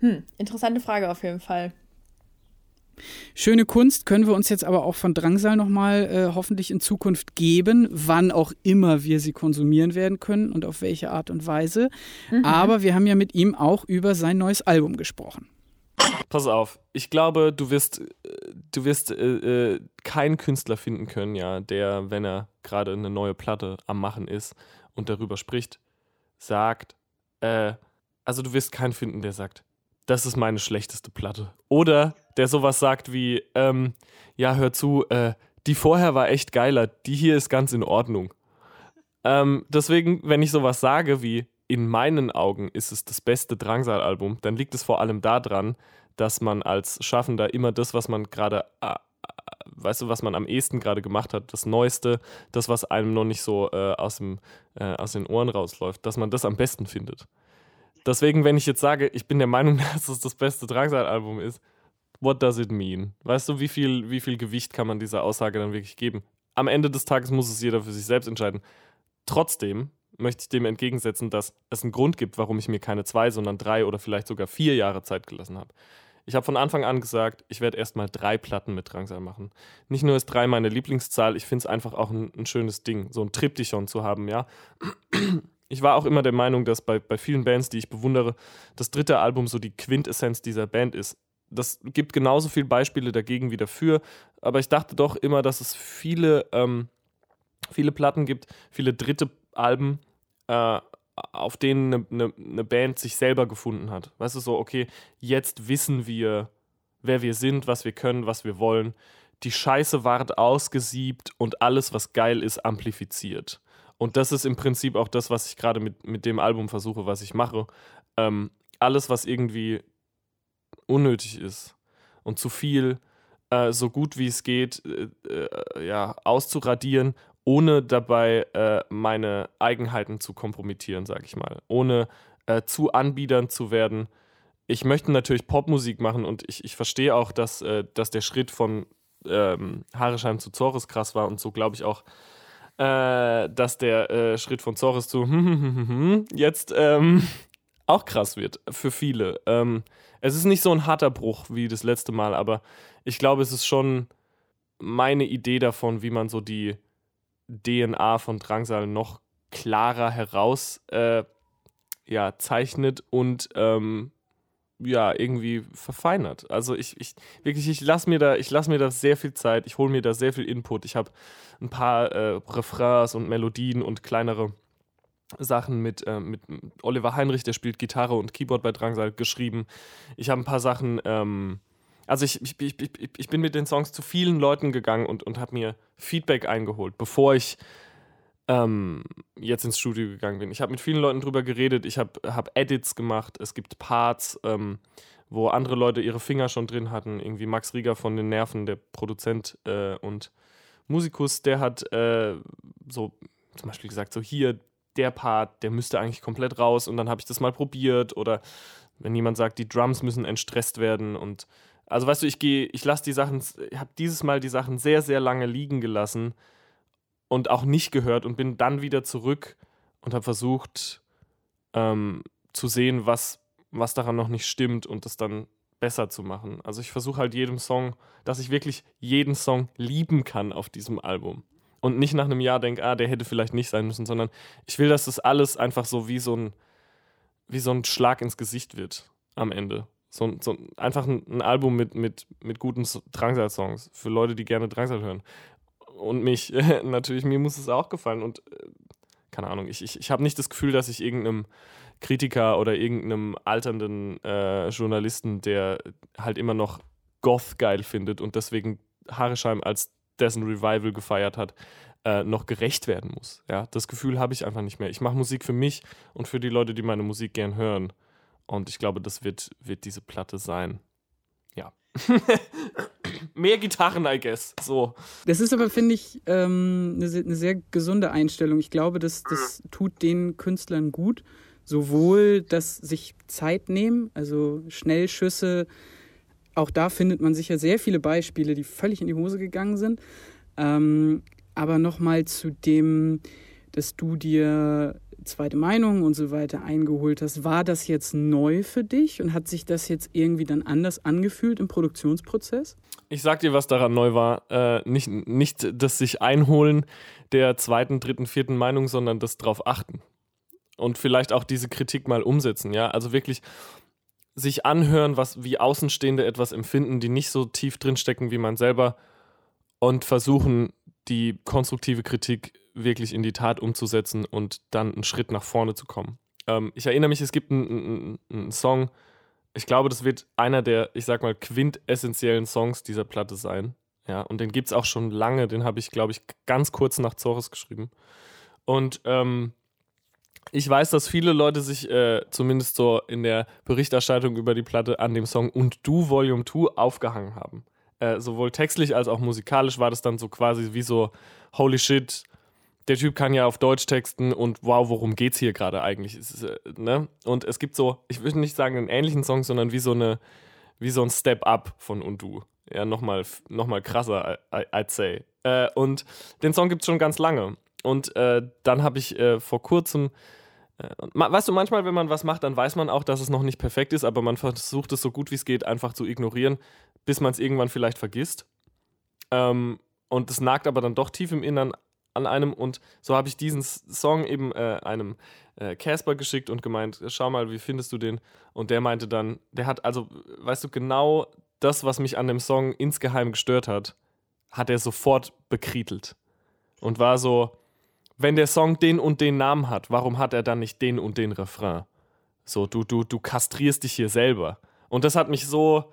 Hm, interessante Frage auf jeden Fall. Schöne Kunst können wir uns jetzt aber auch von Drangsal nochmal äh, hoffentlich in Zukunft geben, wann auch immer wir sie konsumieren werden können und auf welche Art und Weise. Mhm. Aber wir haben ja mit ihm auch über sein neues Album gesprochen. Pass auf, ich glaube, du wirst, äh, du wirst äh, äh, keinen Künstler finden können, ja, der, wenn er gerade eine neue Platte am Machen ist und darüber spricht, sagt, äh, also du wirst keinen finden, der sagt, das ist meine schlechteste Platte. Oder der sowas sagt wie, ähm, ja, hör zu, äh, die vorher war echt geiler, die hier ist ganz in Ordnung. Ähm, deswegen, wenn ich sowas sage wie, in meinen Augen ist es das beste Drangsal-Album, dann liegt es vor allem daran, dass man als Schaffender immer das, was man gerade, äh, weißt du, was man am ehesten gerade gemacht hat, das Neueste, das, was einem noch nicht so äh, aus, dem, äh, aus den Ohren rausläuft, dass man das am besten findet. Deswegen, wenn ich jetzt sage, ich bin der Meinung, dass es das beste Drangsal-Album ist, what does it mean? Weißt du, wie viel, wie viel Gewicht kann man dieser Aussage dann wirklich geben? Am Ende des Tages muss es jeder für sich selbst entscheiden. Trotzdem möchte ich dem entgegensetzen, dass es einen Grund gibt, warum ich mir keine zwei, sondern drei oder vielleicht sogar vier Jahre Zeit gelassen habe. Ich habe von Anfang an gesagt, ich werde erstmal drei Platten mit Drangsal machen. Nicht nur ist drei meine Lieblingszahl, ich finde es einfach auch ein, ein, schönes Ding, so ein Triptychon zu haben, ja. Ich war auch immer der Meinung, dass bei, bei vielen Bands, die ich bewundere, das dritte Album so die Quintessenz dieser Band ist. Das gibt genauso viele Beispiele dagegen wie dafür, aber ich dachte doch immer, dass es viele, ähm, viele Platten gibt, viele dritte Alben, äh, auf denen eine, eine, eine Band sich selber gefunden hat. Weißt du, so, okay, jetzt wissen wir, wer wir sind, was wir können, was wir wollen. Die Scheiße ward ausgesiebt und alles, was geil ist, amplifiziert. Und das ist im Prinzip auch das, was ich gerade mit, mit dem Album versuche, was ich mache. Ähm, alles, was irgendwie unnötig ist und zu viel, äh, so gut wie es geht, äh, äh, ja, auszuradieren, ohne dabei äh, meine Eigenheiten zu kompromittieren, sag ich mal. Ohne äh, zu anbiedern zu werden. Ich möchte natürlich Popmusik machen und ich, ich verstehe auch, dass, äh, dass der Schritt von ähm, Harescheim zu Zores krass war und so glaube ich auch, dass der Schritt von Zores zu jetzt ähm, auch krass wird für viele. Ähm, es ist nicht so ein harter Bruch wie das letzte Mal, aber ich glaube, es ist schon meine Idee davon, wie man so die DNA von Drangsal noch klarer heraus äh, ja, zeichnet und ähm, ja, irgendwie verfeinert. Also ich, ich wirklich, ich lasse mir da, mir da sehr viel Zeit, ich hole mir da sehr viel Input. Ich habe ein paar äh, Refrains und Melodien und kleinere Sachen mit, äh, mit Oliver Heinrich, der spielt Gitarre und Keyboard bei Drangsal, geschrieben. Ich habe ein paar Sachen, ähm, also ich, ich, ich, ich, bin mit den Songs zu vielen Leuten gegangen und, und habe mir Feedback eingeholt, bevor ich ähm, jetzt ins Studio gegangen bin. Ich habe mit vielen Leuten drüber geredet, ich habe hab Edits gemacht, es gibt Parts, ähm, wo andere Leute ihre Finger schon drin hatten. Irgendwie Max Rieger von den Nerven, der Produzent äh, und Musikus, der hat äh, so zum Beispiel gesagt, so hier, der Part, der müsste eigentlich komplett raus und dann habe ich das mal probiert oder wenn jemand sagt, die Drums müssen entstresst werden und also weißt du, ich gehe, ich lasse die Sachen, ich habe dieses Mal die Sachen sehr, sehr lange liegen gelassen und auch nicht gehört und bin dann wieder zurück und habe versucht ähm, zu sehen, was, was daran noch nicht stimmt und das dann besser zu machen. Also ich versuche halt jedem Song, dass ich wirklich jeden Song lieben kann auf diesem Album und nicht nach einem Jahr denke, ah, der hätte vielleicht nicht sein müssen, sondern ich will, dass das alles einfach so wie so ein, wie so ein Schlag ins Gesicht wird am Ende. So, so einfach ein, ein, Album mit, mit, mit guten Drangsal-Songs für Leute, die gerne Drangsal hören. Und mich, natürlich, mir muss es auch gefallen. Und äh, keine Ahnung, ich, ich, ich habe nicht das Gefühl, dass ich irgendeinem Kritiker oder irgendeinem alternden äh, Journalisten, der halt immer noch Goth geil findet und deswegen Harescheim als dessen Revival gefeiert hat, äh, noch gerecht werden muss. Ja, das Gefühl habe ich einfach nicht mehr. Ich mache Musik für mich und für die Leute, die meine Musik gern hören. Und ich glaube, das wird, wird diese Platte sein. Ja. Mehr Gitarren, I guess. So. Das ist aber, finde ich, ähm, eine, eine, sehr gesunde Einstellung. Ich glaube, das, das tut den Künstlern gut. Sowohl das sich Zeit nehmen, also Schnellschüsse, auch da findet man sicher sehr viele Beispiele, die völlig in die Hose gegangen sind. Ähm, aber nochmal zu dem, dass du dir zweite Meinung und so weiter eingeholt hast. War das jetzt neu für dich und hat sich das jetzt irgendwie dann anders angefühlt im Produktionsprozess? Ich sag dir, was daran neu war. Äh, nicht, nicht das sich einholen der zweiten, dritten, vierten Meinung, sondern das drauf achten. Und vielleicht auch diese Kritik mal umsetzen, ja. Also wirklich sich anhören, was wie Außenstehende etwas empfinden, die nicht so tief drinstecken wie man selber und versuchen, die konstruktive Kritik wirklich in die Tat umzusetzen und dann einen Schritt nach vorne zu kommen. Ähm, ich erinnere mich, es gibt einen, einen, Song, ich glaube, das wird einer der, ich sag mal, quintessentiellen Songs dieser Platte sein. Ja, und den gibt es auch schon lange, den habe ich, glaube ich, ganz kurz nach Zores geschrieben. Und ähm, ich weiß, dass viele Leute sich äh, zumindest so in der Berichterstattung über die Platte an dem Song Und Du Volume 2 aufgehangen haben. Äh, sowohl textlich als auch musikalisch war das dann so quasi wie so, holy shit, der Typ kann ja auf Deutsch texten und wow, worum geht's hier gerade eigentlich? Ist, äh, ne? Und es gibt so, ich würde nicht sagen einen ähnlichen Song, sondern wie so eine, wie so ein Step-Up von Und Du. Ja, nochmal noch mal krasser, I'd say. Äh, und den Song gibt's schon ganz lange. Und äh, dann habe ich äh, vor kurzem, äh, weißt du, manchmal, wenn man was macht, dann weiß man auch, dass es noch nicht perfekt ist, aber man versucht es so gut wie es geht einfach zu ignorieren, bis man es irgendwann vielleicht vergisst. Ähm, und es nagt aber dann doch tief im Innern an einem. Und so habe ich diesen Song eben äh, einem äh, Casper geschickt und gemeint, schau mal, wie findest du den? Und der meinte dann, der hat also, weißt du, genau das, was mich an dem Song insgeheim gestört hat, hat er sofort bekrietelt. Und war so, wenn der Song den und den Namen hat, warum hat er dann nicht den und den Refrain? So, du, du, du kastrierst dich hier selber. Und das hat mich so,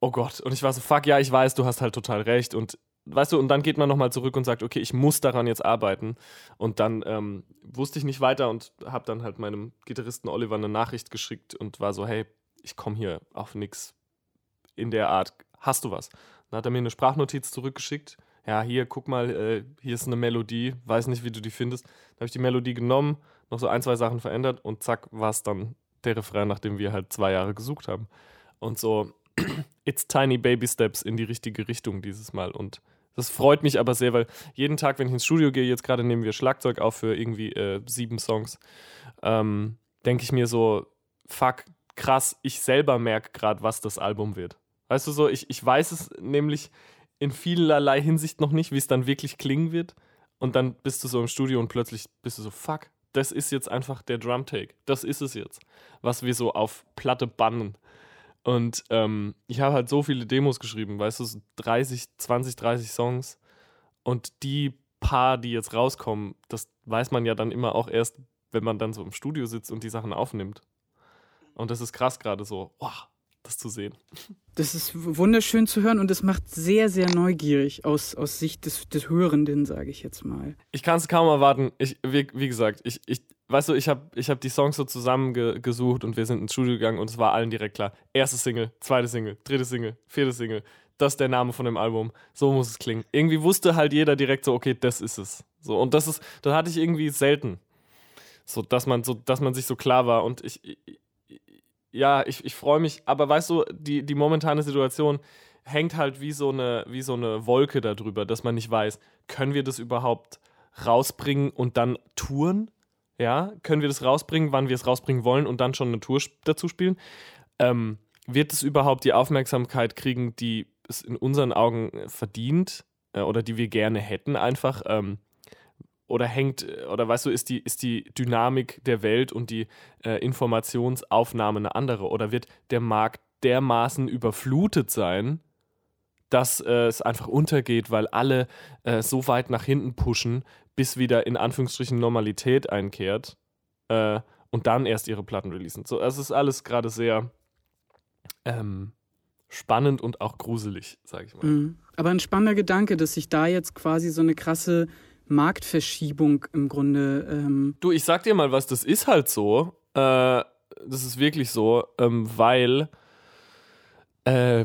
oh Gott. Und ich war so, fuck, ja, ich weiß, du hast halt total recht. Und weißt du, und dann geht man nochmal zurück und sagt, okay, ich muss daran jetzt arbeiten. Und dann ähm, wusste ich nicht weiter und habe dann halt meinem Gitarristen Oliver eine Nachricht geschickt und war so, hey, ich komme hier auf nichts in der Art. Hast du was? Dann hat er mir eine Sprachnotiz zurückgeschickt. Ja, hier, guck mal, äh, hier ist eine Melodie, weiß nicht, wie du die findest. Dann habe ich die Melodie genommen, noch so ein, zwei Sachen verändert und zack, war es dann der Refrain, nachdem wir halt zwei Jahre gesucht haben. Und so, it's tiny baby steps in die richtige Richtung dieses Mal. Und das freut mich aber sehr, weil jeden Tag, wenn ich ins Studio gehe, jetzt gerade nehmen wir Schlagzeug auf für irgendwie äh, sieben Songs, ähm, denke ich mir so, fuck, krass, ich selber merke gerade, was das Album wird. Weißt du so, ich, ich weiß es nämlich in vielerlei Hinsicht noch nicht, wie es dann wirklich klingen wird. Und dann bist du so im Studio und plötzlich bist du so, fuck, das ist jetzt einfach der Drum-Take. Das ist es jetzt, was wir so auf Platte bannen. Und ähm, ich habe halt so viele Demos geschrieben, weißt du, so 30, 20, 30 Songs. Und die paar, die jetzt rauskommen, das weiß man ja dann immer auch erst, wenn man dann so im Studio sitzt und die Sachen aufnimmt. Und das ist krass gerade so, wow, das zu sehen. Das ist wunderschön zu hören und es macht sehr, sehr neugierig aus, aus Sicht des, des Hörenden, sage ich jetzt mal. Ich kann es kaum erwarten. Ich, wie, wie gesagt, ich, ich, weißt du, ich habe ich hab die Songs so zusammengesucht und wir sind ins Studio gegangen und es war allen direkt klar. Erste Single, zweite Single, dritte Single, vierte Single. Das ist der Name von dem Album. So muss es klingen. Irgendwie wusste halt jeder direkt so, okay, das ist es. So, und das ist, das hatte ich irgendwie selten. So, dass man so, dass man sich so klar war. Und ich, ich ja, ich, ich freue mich, aber weißt du, die, die momentane Situation hängt halt wie so, eine, wie so eine Wolke darüber, dass man nicht weiß, können wir das überhaupt rausbringen und dann touren? Ja, können wir das rausbringen, wann wir es rausbringen wollen und dann schon eine Tour dazu spielen? Ähm, wird es überhaupt die Aufmerksamkeit kriegen, die es in unseren Augen verdient äh, oder die wir gerne hätten, einfach? Ähm, oder hängt, oder weißt du, ist die, ist die Dynamik der Welt und die äh, Informationsaufnahme eine andere? Oder wird der Markt dermaßen überflutet sein, dass äh, es einfach untergeht, weil alle äh, so weit nach hinten pushen, bis wieder in Anführungsstrichen Normalität einkehrt äh, und dann erst ihre Platten releasen. So, es ist alles gerade sehr ähm, spannend und auch gruselig, sage ich mal. Mhm. Aber ein spannender Gedanke, dass sich da jetzt quasi so eine krasse Marktverschiebung im Grunde. Ähm du, ich sag dir mal was, das ist halt so. Äh, das ist wirklich so, ähm, weil äh,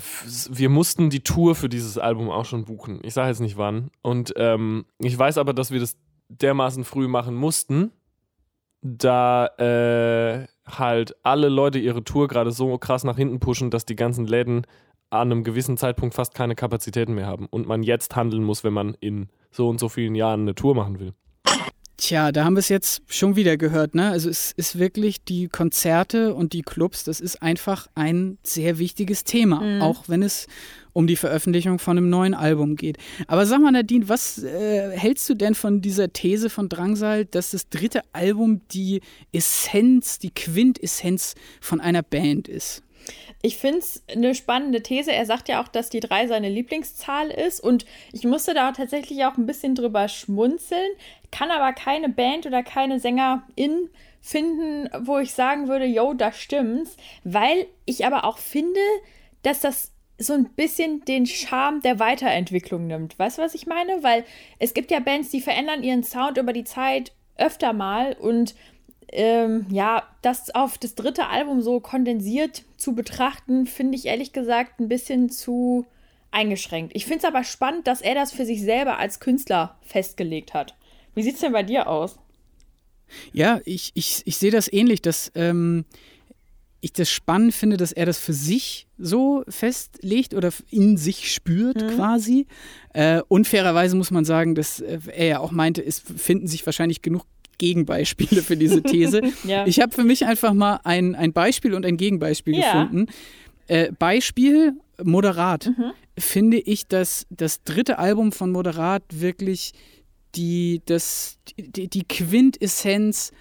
wir mussten die Tour für dieses Album auch schon buchen. Ich sage jetzt nicht wann. Und ähm, ich weiß aber, dass wir das dermaßen früh machen mussten, da äh, halt alle Leute ihre Tour gerade so krass nach hinten pushen, dass die ganzen Läden an einem gewissen Zeitpunkt fast keine Kapazitäten mehr haben und man jetzt handeln muss, wenn man in so und so vielen Jahren eine Tour machen will. Tja, da haben wir es jetzt schon wieder gehört, ne? Also es ist wirklich die Konzerte und die Clubs, das ist einfach ein sehr wichtiges Thema, mhm. auch wenn es um die Veröffentlichung von einem neuen Album geht. Aber sag mal, Nadine, was äh, hältst du denn von dieser These von Drangsal, dass das dritte Album die Essenz, die Quintessenz von einer Band ist? Ich finde es eine spannende These. Er sagt ja auch, dass die drei seine Lieblingszahl ist. Und ich musste da tatsächlich auch ein bisschen drüber schmunzeln, kann aber keine Band oder keine Sängerin finden, wo ich sagen würde, yo, da stimmt's. Weil ich aber auch finde, dass das so ein bisschen den Charme der Weiterentwicklung nimmt. Weißt du, was ich meine? Weil es gibt ja Bands, die verändern ihren Sound über die Zeit öfter mal und ähm, ja, das auf das dritte Album so kondensiert zu betrachten, finde ich ehrlich gesagt ein bisschen zu eingeschränkt. Ich finde es aber spannend, dass er das für sich selber als Künstler festgelegt hat. Wie sieht es denn bei dir aus? Ja, ich, ich, ich sehe das ähnlich, dass ähm, ich das spannend finde, dass er das für sich so festlegt oder in sich spürt mhm. quasi. Äh, unfairerweise muss man sagen, dass äh, er ja auch meinte, es finden sich wahrscheinlich genug Gegenbeispiele für diese These. ja. Ich habe für mich einfach mal ein, ein Beispiel und ein Gegenbeispiel ja. gefunden. Äh, Beispiel Moderat. Mhm. Finde ich, dass das dritte Album von Moderat wirklich die, das, die, die Quintessenz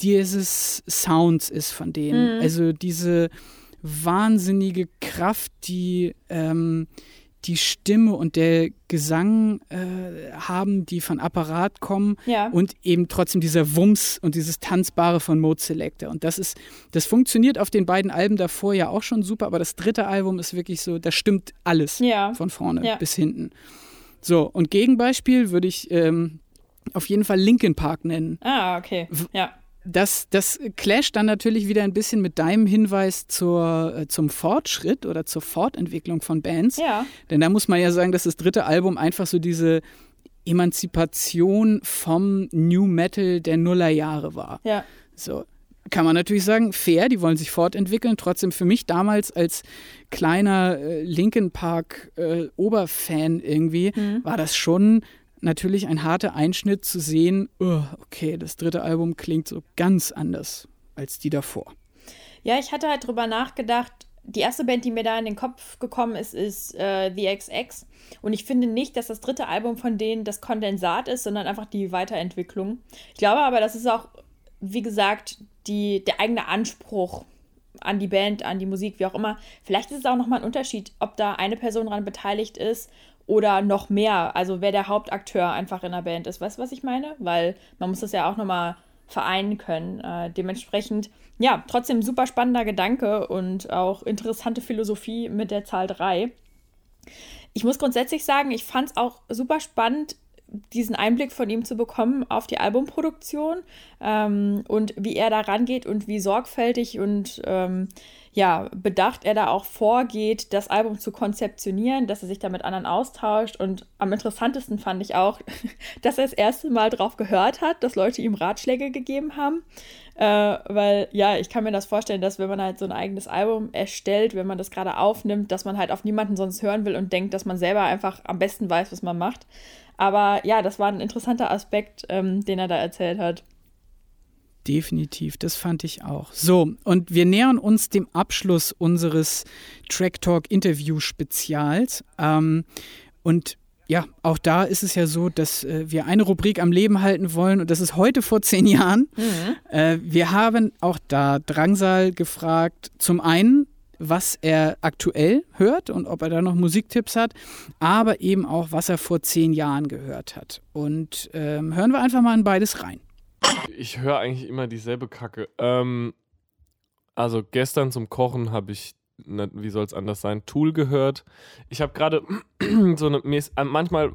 dieses Sounds ist von denen. Mhm. Also diese wahnsinnige Kraft, die, ähm, die Stimme und der Gesang äh, haben, die von Apparat kommen Ja. und eben trotzdem dieser Wumms und dieses Tanzbare von Mode Selector. Und das ist, das funktioniert auf den beiden Alben davor ja auch schon super, aber das dritte Album ist wirklich so, da stimmt alles Ja. von vorne Ja. bis hinten. So, und Gegenbeispiel würde ich ähm, auf jeden Fall Linkin Park nennen. Ah, okay. Ja. Das, das clasht dann natürlich wieder ein bisschen mit deinem Hinweis zur, äh, zum Fortschritt oder zur Fortentwicklung von Bands. Ja. Denn da muss man ja sagen, dass das dritte Album einfach so diese Emanzipation vom New Metal der Nullerjahre war. Ja. So. Kann man natürlich sagen, fair, die wollen sich fortentwickeln. Trotzdem für mich damals als kleiner äh, Linkin Park äh, Oberfan irgendwie Mhm. war das schon natürlich ein harter Einschnitt zu sehen, oh, okay, das dritte Album klingt so ganz anders als die davor. Ja, ich hatte halt drüber nachgedacht. Die erste Band, die mir da in den Kopf gekommen ist, ist äh, The XX. Und ich finde nicht, dass das dritte Album von denen das Kondensat ist, sondern einfach die Weiterentwicklung. Ich glaube aber, das ist auch, wie gesagt, die, der eigene Anspruch an die Band, an die Musik, wie auch immer. Vielleicht ist es auch nochmal ein Unterschied, ob da eine Person dran beteiligt ist oder noch mehr. Also wer der Hauptakteur einfach in der Band ist. Weißt du, was ich meine? Weil man muss das ja auch nochmal vereinen können. Äh, dementsprechend, ja, trotzdem super spannender Gedanke und auch interessante Philosophie mit der Zahl 3. Ich muss grundsätzlich sagen, ich fand es auch super spannend, diesen Einblick von ihm zu bekommen auf die Albumproduktion ähm, und wie er da rangeht und wie sorgfältig und ähm, ja, bedacht er da auch vorgeht, das Album zu konzeptionieren, dass er sich da mit anderen austauscht. Und am interessantesten fand ich auch, dass er das erste Mal drauf gehört hat, dass Leute ihm Ratschläge gegeben haben. Äh, weil, ja, ich kann mir das vorstellen, dass wenn man halt so ein eigenes Album erstellt, wenn man das gerade aufnimmt, dass man halt auf niemanden sonst hören will und denkt, dass man selber einfach am besten weiß, was man macht. Aber ja, das war ein interessanter Aspekt, ähm, den er da erzählt hat. Definitiv, das fand ich auch. So, und wir nähern uns dem Abschluss unseres Track Talk Interview Spezials. Ähm, und ja, auch da ist es ja so, dass äh, wir eine Rubrik am Leben halten wollen und das ist heute vor zehn Jahren. Äh, wir haben auch da Drangsal gefragt, zum einen, was er aktuell hört und ob er da noch Musiktipps hat, aber eben auch, was er vor zehn Jahren gehört hat. Und ähm, hören wir einfach mal in beides rein. Ich höre eigentlich immer dieselbe Kacke. Ähm, also gestern zum Kochen habe ich, na, wie soll es anders sein, Tool gehört. Ich habe gerade so eine, äh, manchmal,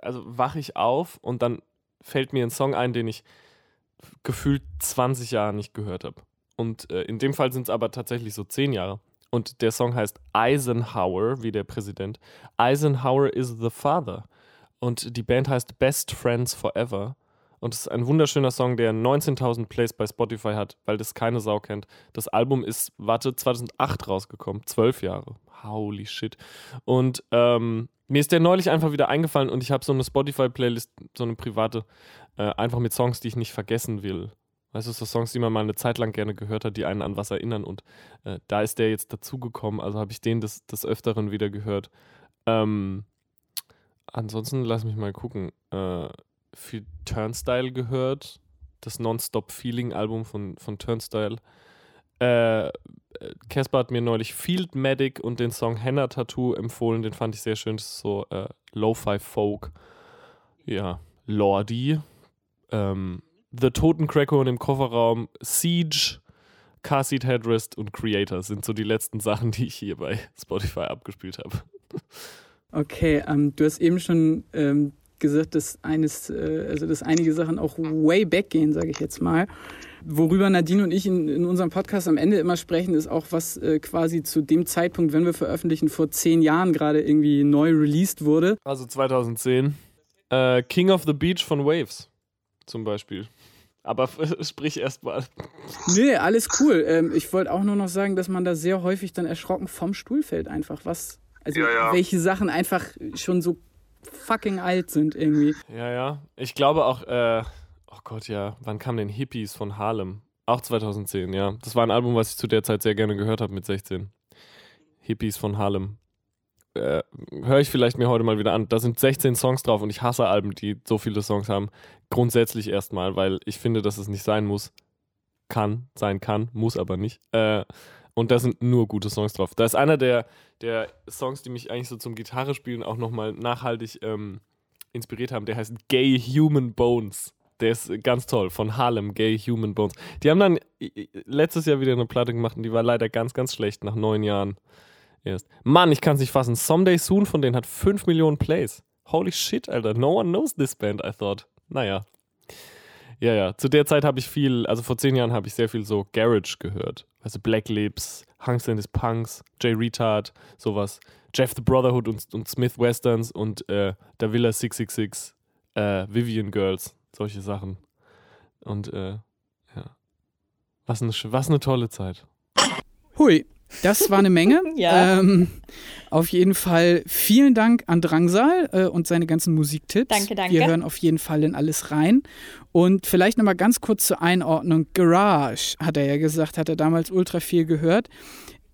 also wache ich auf und dann fällt mir ein Song ein, den ich gefühlt 20 Jahre nicht gehört habe. Und äh, in dem Fall sind es aber tatsächlich so 10 Jahre. Und der Song heißt Eisenhower, wie der Präsident. Eisenhower is the father. Und die Band heißt Best Friends Forever. Und es ist ein wunderschöner Song, der 19.000 Plays bei Spotify hat, weil das keine Sau kennt. Das Album ist, warte, 2008 rausgekommen. Zwölf Jahre. Holy shit. Und ähm, mir ist der neulich einfach wieder eingefallen und ich habe so eine Spotify-Playlist, so eine private, äh, einfach mit Songs, die ich nicht vergessen will. Weißt du, so Songs, die man mal eine Zeit lang gerne gehört hat, die einen an was erinnern. Und äh, da ist der jetzt dazugekommen. Also habe ich den des, des Öfteren wieder gehört. Ähm, ansonsten lass mich mal gucken. Äh, viel Turnstile gehört. Das Non-Stop-Feeling-Album von, von Turnstile. Äh, Casper hat mir neulich Field Medic und den Song Henna Tattoo empfohlen. Den fand ich sehr schön. Das ist so äh, Lo-Fi Folk. Ja, Lordi. Ähm, The Totencracker im Kofferraum. Siege. Car Seat Headrest und Creator sind so die letzten Sachen, die ich hier bei Spotify abgespielt habe. Okay, ähm, du hast eben schon ähm, gesagt, dass eines, äh, also dass einige Sachen auch way back gehen, sage ich jetzt mal. Worüber Nadine und ich in, in unserem Podcast am Ende immer sprechen, ist auch, was äh, quasi zu dem Zeitpunkt, wenn wir veröffentlichen, vor zehn Jahren gerade irgendwie neu released wurde. Also 2010. Äh, King of the Beach von Waves zum Beispiel. Aber sprich erst mal. Nee, alles cool. Ähm, ich wollte auch nur noch sagen, dass man da sehr häufig dann erschrocken vom Stuhl fällt, einfach was. Also Ja, ja. welche Sachen einfach schon so fucking alt sind irgendwie. Ja, ja. Ich glaube auch, äh, oh Gott, ja, wann kam denn Hippies von Harlem? Auch 2010, ja. Das war ein Album, was ich zu der Zeit sehr gerne gehört habe mit 16. Hippies von Harlem. Äh, Höre ich vielleicht mir heute mal wieder an. Da sind 16 Songs drauf und ich hasse Alben, die so viele Songs haben. Grundsätzlich erstmal, weil ich finde, dass es nicht sein muss. Kann, sein kann, muss aber nicht. Äh, Und da sind nur gute Songs drauf. Da ist einer der, der Songs, die mich eigentlich so zum Gitarre-Spielen auch nochmal nachhaltig ähm, inspiriert haben. Der heißt Gay Human Bones. Der ist ganz toll, von Harlem, Gay Human Bones. Die haben dann letztes Jahr wieder eine Platte gemacht und die war leider ganz, ganz schlecht nach neun Jahren erst. Mann, ich kann es nicht fassen. Someday Soon von denen hat 5 Millionen Plays. Holy shit, Alter. No one knows this band, I thought. Naja. Ja, ja. Zu der Zeit habe ich viel, also vor zehn Jahren habe ich sehr viel so Garage gehört. Also Black Lips, Hunks and his Punks, Jay Retard, sowas. Jeff the Brotherhood und, und Smith Westerns und äh, Davila 666, äh, Vivian Girls, solche Sachen. Und äh, ja. Was eine, was eine tolle Zeit. Hui. Das war eine Menge. ja. Ähm, auf jeden Fall vielen Dank an Drangsal äh, und seine ganzen Musiktipps. Danke, danke. Wir hören auf jeden Fall in alles rein. Und vielleicht nochmal ganz kurz zur Einordnung. Garage, hat er ja gesagt, hat er damals ultra viel gehört.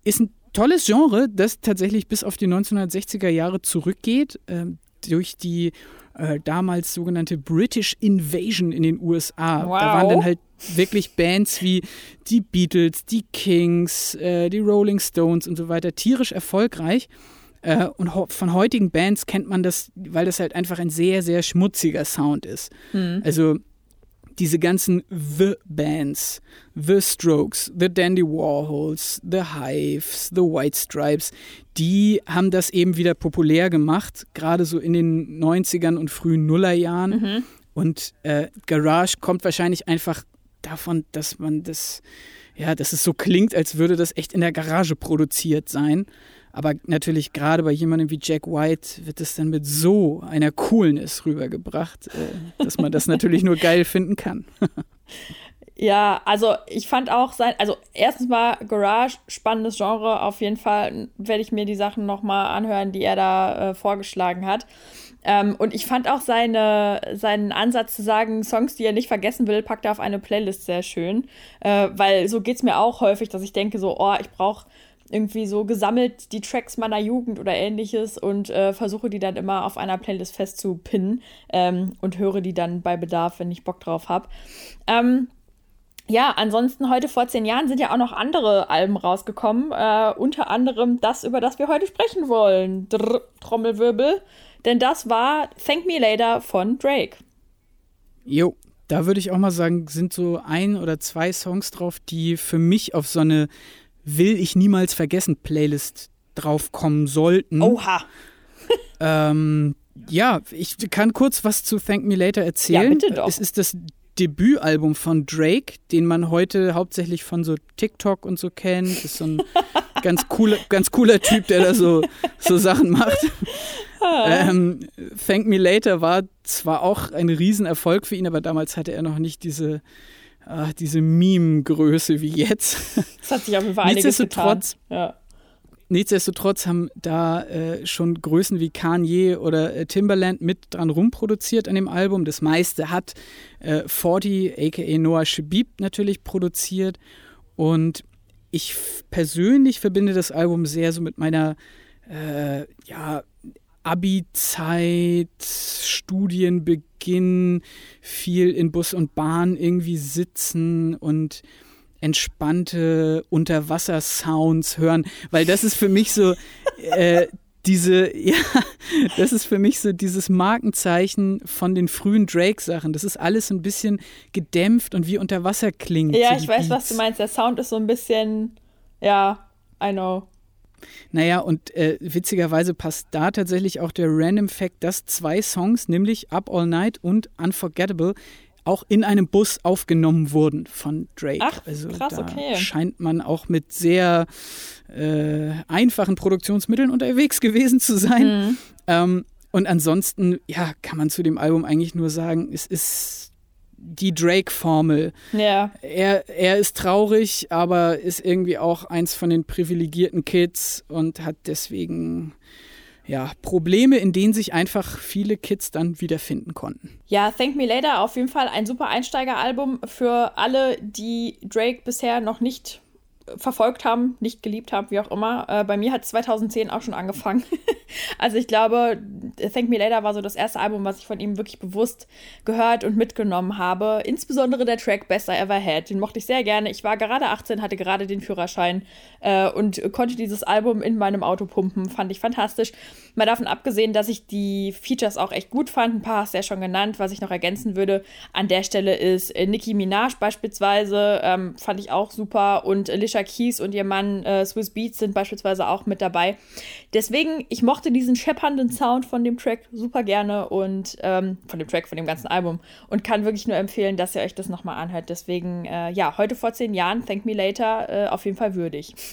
Ist ein tolles Genre, das tatsächlich bis auf die 1960er Jahre zurückgeht. Äh, durch die äh, damals sogenannte British Invasion in den USA. Wow. Da waren dann halt wirklich Bands wie die Beatles, die Kings, äh, die Rolling Stones und so weiter tierisch erfolgreich. Äh, und von heutigen Bands kennt man das, weil das halt einfach ein sehr, sehr schmutziger Sound ist. Hm. Also diese ganzen The-Bands, The Strokes, The Dandy Warhols, The Hives, The White Stripes, die haben das eben wieder populär gemacht, gerade so in den 90ern und frühen Nullerjahren. Mhm. Und äh, Garage kommt wahrscheinlich einfach davon, dass man das, ja, dass es so klingt, als würde das echt in der Garage produziert sein. Aber natürlich gerade bei jemandem wie Jack White wird es dann mit so einer Coolness rübergebracht, äh, dass man das natürlich nur geil finden kann. Ja, also ich fand auch sein, also erstens mal Garage, spannendes Genre, auf jeden Fall werde ich mir die Sachen nochmal anhören, die er da äh, vorgeschlagen hat. Ähm, und ich fand auch seine, seinen Ansatz zu sagen, Songs, die er nicht vergessen will, packt er auf eine Playlist sehr schön. Äh, weil so geht es mir auch häufig, dass ich denke so, oh, ich brauche irgendwie so gesammelt die Tracks meiner Jugend oder ähnliches und äh, versuche die dann immer auf einer Playlist festzupinnen ähm, und höre die dann bei Bedarf, wenn ich Bock drauf habe. Ähm, ja, ansonsten heute vor zehn Jahren sind ja auch noch andere Alben rausgekommen. Äh, unter anderem das, über das wir heute sprechen wollen. Drr, Trommelwirbel. Denn das war Thank Me Later von Drake. Jo, da würde ich auch mal sagen, sind so ein oder zwei Songs drauf, die für mich auf so eine Will ich niemals vergessen Playlist draufkommen sollten. Oha. ähm, ja, ich kann kurz was zu Thank Me Later erzählen. Ja, bitte doch. Es ist das Debütalbum von Drake, den man heute hauptsächlich von so TikTok und so kennt. Das ist so ein ganz cooler, ganz cooler Typ, der da so, so Sachen macht. Ah. Ähm, Thank Me Later war zwar auch ein Riesenerfolg für ihn, aber damals hatte er noch nicht diese, äh, diese Meme-Größe wie jetzt. Das hat sich auf jeden Fall einiges Nichtsdestotrotz, getan. Ja. Nichtsdestotrotz haben da äh, schon Größen wie Kanye oder äh, Timbaland mit dran rumproduziert an dem Album. Das meiste hat äh, 40, aka Noah Shabib, natürlich produziert. Und ich persönlich verbinde das Album sehr so mit meiner äh, ja, Abi-Zeit, Studienbeginn, viel in Bus und Bahn irgendwie sitzen und entspannte Unterwasser-Sounds hören, weil das ist für mich so äh, diese, ja, das ist für mich so dieses Markenzeichen von den frühen Drake-Sachen. Das ist alles ein bisschen gedämpft und wie unter Wasser klingt. Ja, so ich weiß, was Beats. du meinst. Der Sound ist so ein bisschen, ja, I know. Naja, und äh, witzigerweise passt da tatsächlich auch der Random Fact, dass zwei Songs, nämlich Up All Night und Unforgettable, auch in einem Bus aufgenommen wurden von Drake. Ach, also krass, da okay. scheint man auch mit sehr äh, einfachen Produktionsmitteln unterwegs gewesen zu sein. Mhm. Ähm, und ansonsten, ja, kann man zu dem Album eigentlich nur sagen, es ist die Drake-Formel. Ja. Er, er ist traurig, aber ist irgendwie auch eins von den privilegierten Kids und hat deswegen ja, Probleme, in denen sich einfach viele Kids dann wiederfinden konnten. Ja, Thank Me Later auf jeden Fall ein super Einsteigeralbum für alle, die Drake bisher noch nicht verfolgt haben, nicht geliebt haben, wie auch immer. Äh, bei mir hat 2010 auch schon angefangen. also ich glaube, Thank Me Later war so das erste Album, was ich von ihm wirklich bewusst gehört und mitgenommen habe. Insbesondere der Track Best I Ever Had. Den mochte ich sehr gerne. Ich war gerade 18, hatte gerade den Führerschein äh, und konnte dieses Album in meinem Auto pumpen. Fand ich fantastisch. Mal davon abgesehen, dass ich die Features auch echt gut fand. Ein paar hast du ja schon genannt. Was ich noch ergänzen würde an der Stelle ist äh, Nicki Minaj beispielsweise. Ähm, fand ich auch super. Und Alicia Keys und ihr Mann äh, Swiss Beats sind beispielsweise auch mit dabei. Deswegen, ich mochte diesen scheppernden Sound von dem Track super gerne und ähm, von dem Track, von dem ganzen Album und kann wirklich nur empfehlen, dass ihr euch das nochmal anhört. Deswegen, äh, ja, heute vor zehn Jahren, Thank Me Later, äh, auf jeden Fall würdig.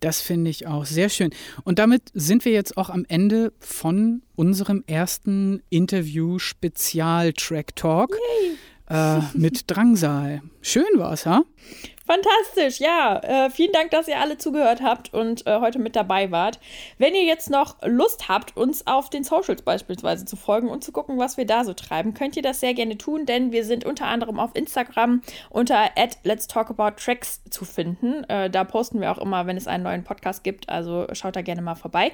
Das finde ich auch sehr schön. Und damit sind wir jetzt auch am Ende von unserem ersten Interview-Spezial-Track-Talk äh, mit Drangsal. Schön war's, ha? Fantastisch, ja. Äh, vielen Dank, dass ihr alle zugehört habt und äh, heute mit dabei wart. Wenn ihr jetzt noch Lust habt, uns auf den Socials beispielsweise zu folgen und zu gucken, was wir da so treiben, könnt ihr das sehr gerne tun, denn wir sind unter anderem auf Instagram unter Let's Talk About Tracks zu finden. Äh, da posten wir auch immer, wenn es einen neuen Podcast gibt, also schaut da gerne mal vorbei.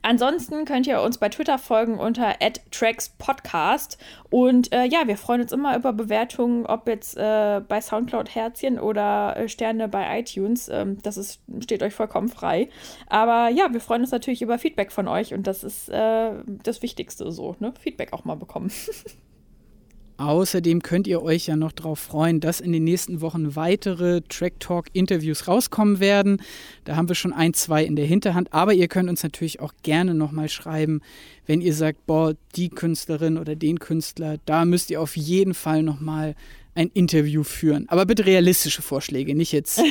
Ansonsten könnt ihr uns bei Twitter folgen unter Tracks Podcast und äh, ja, wir freuen uns immer über Bewertungen, ob jetzt äh, bei Soundcloud Herzchen oder Sterne bei iTunes. Ähm, das ist, steht euch vollkommen frei. Aber ja, wir freuen uns natürlich über Feedback von euch und das ist äh, das Wichtigste so, ne? Feedback auch mal bekommen. Außerdem könnt ihr euch ja noch darauf freuen, dass in den nächsten Wochen weitere Track Talk Interviews rauskommen werden. Da haben wir schon ein, zwei in der Hinterhand. Aber ihr könnt uns natürlich auch gerne nochmal schreiben, wenn ihr sagt, boah, die Künstlerin oder den Künstler, da müsst ihr auf jeden Fall nochmal ein Interview führen. Aber bitte realistische Vorschläge, nicht jetzt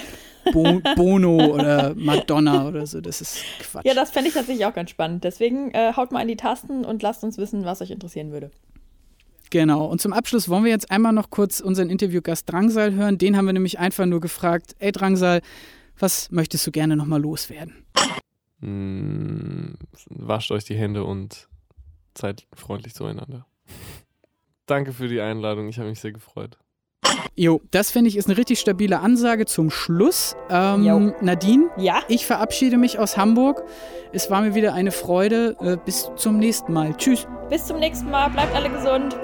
Bo Bono oder Madonna oder so. Das ist Quatsch. Ja, das fände ich tatsächlich auch ganz spannend. Deswegen äh, haut mal an die Tasten und lasst uns wissen, was euch interessieren würde. Genau. Und zum Abschluss wollen wir jetzt einmal noch kurz unseren Interviewgast Drangsal hören. Den haben wir nämlich einfach nur gefragt: Ey, Drangsal, was möchtest du gerne nochmal loswerden? Mm, wascht euch die Hände und seid freundlich zueinander. Danke für die Einladung. Ich habe mich sehr gefreut. Jo, das finde ich ist eine richtig stabile Ansage zum Schluss. Ähm, Nadine, ja? ich verabschiede mich aus Hamburg. Es war mir wieder eine Freude. Äh, bis zum nächsten Mal. Tschüss. Bis zum nächsten Mal. Bleibt alle gesund.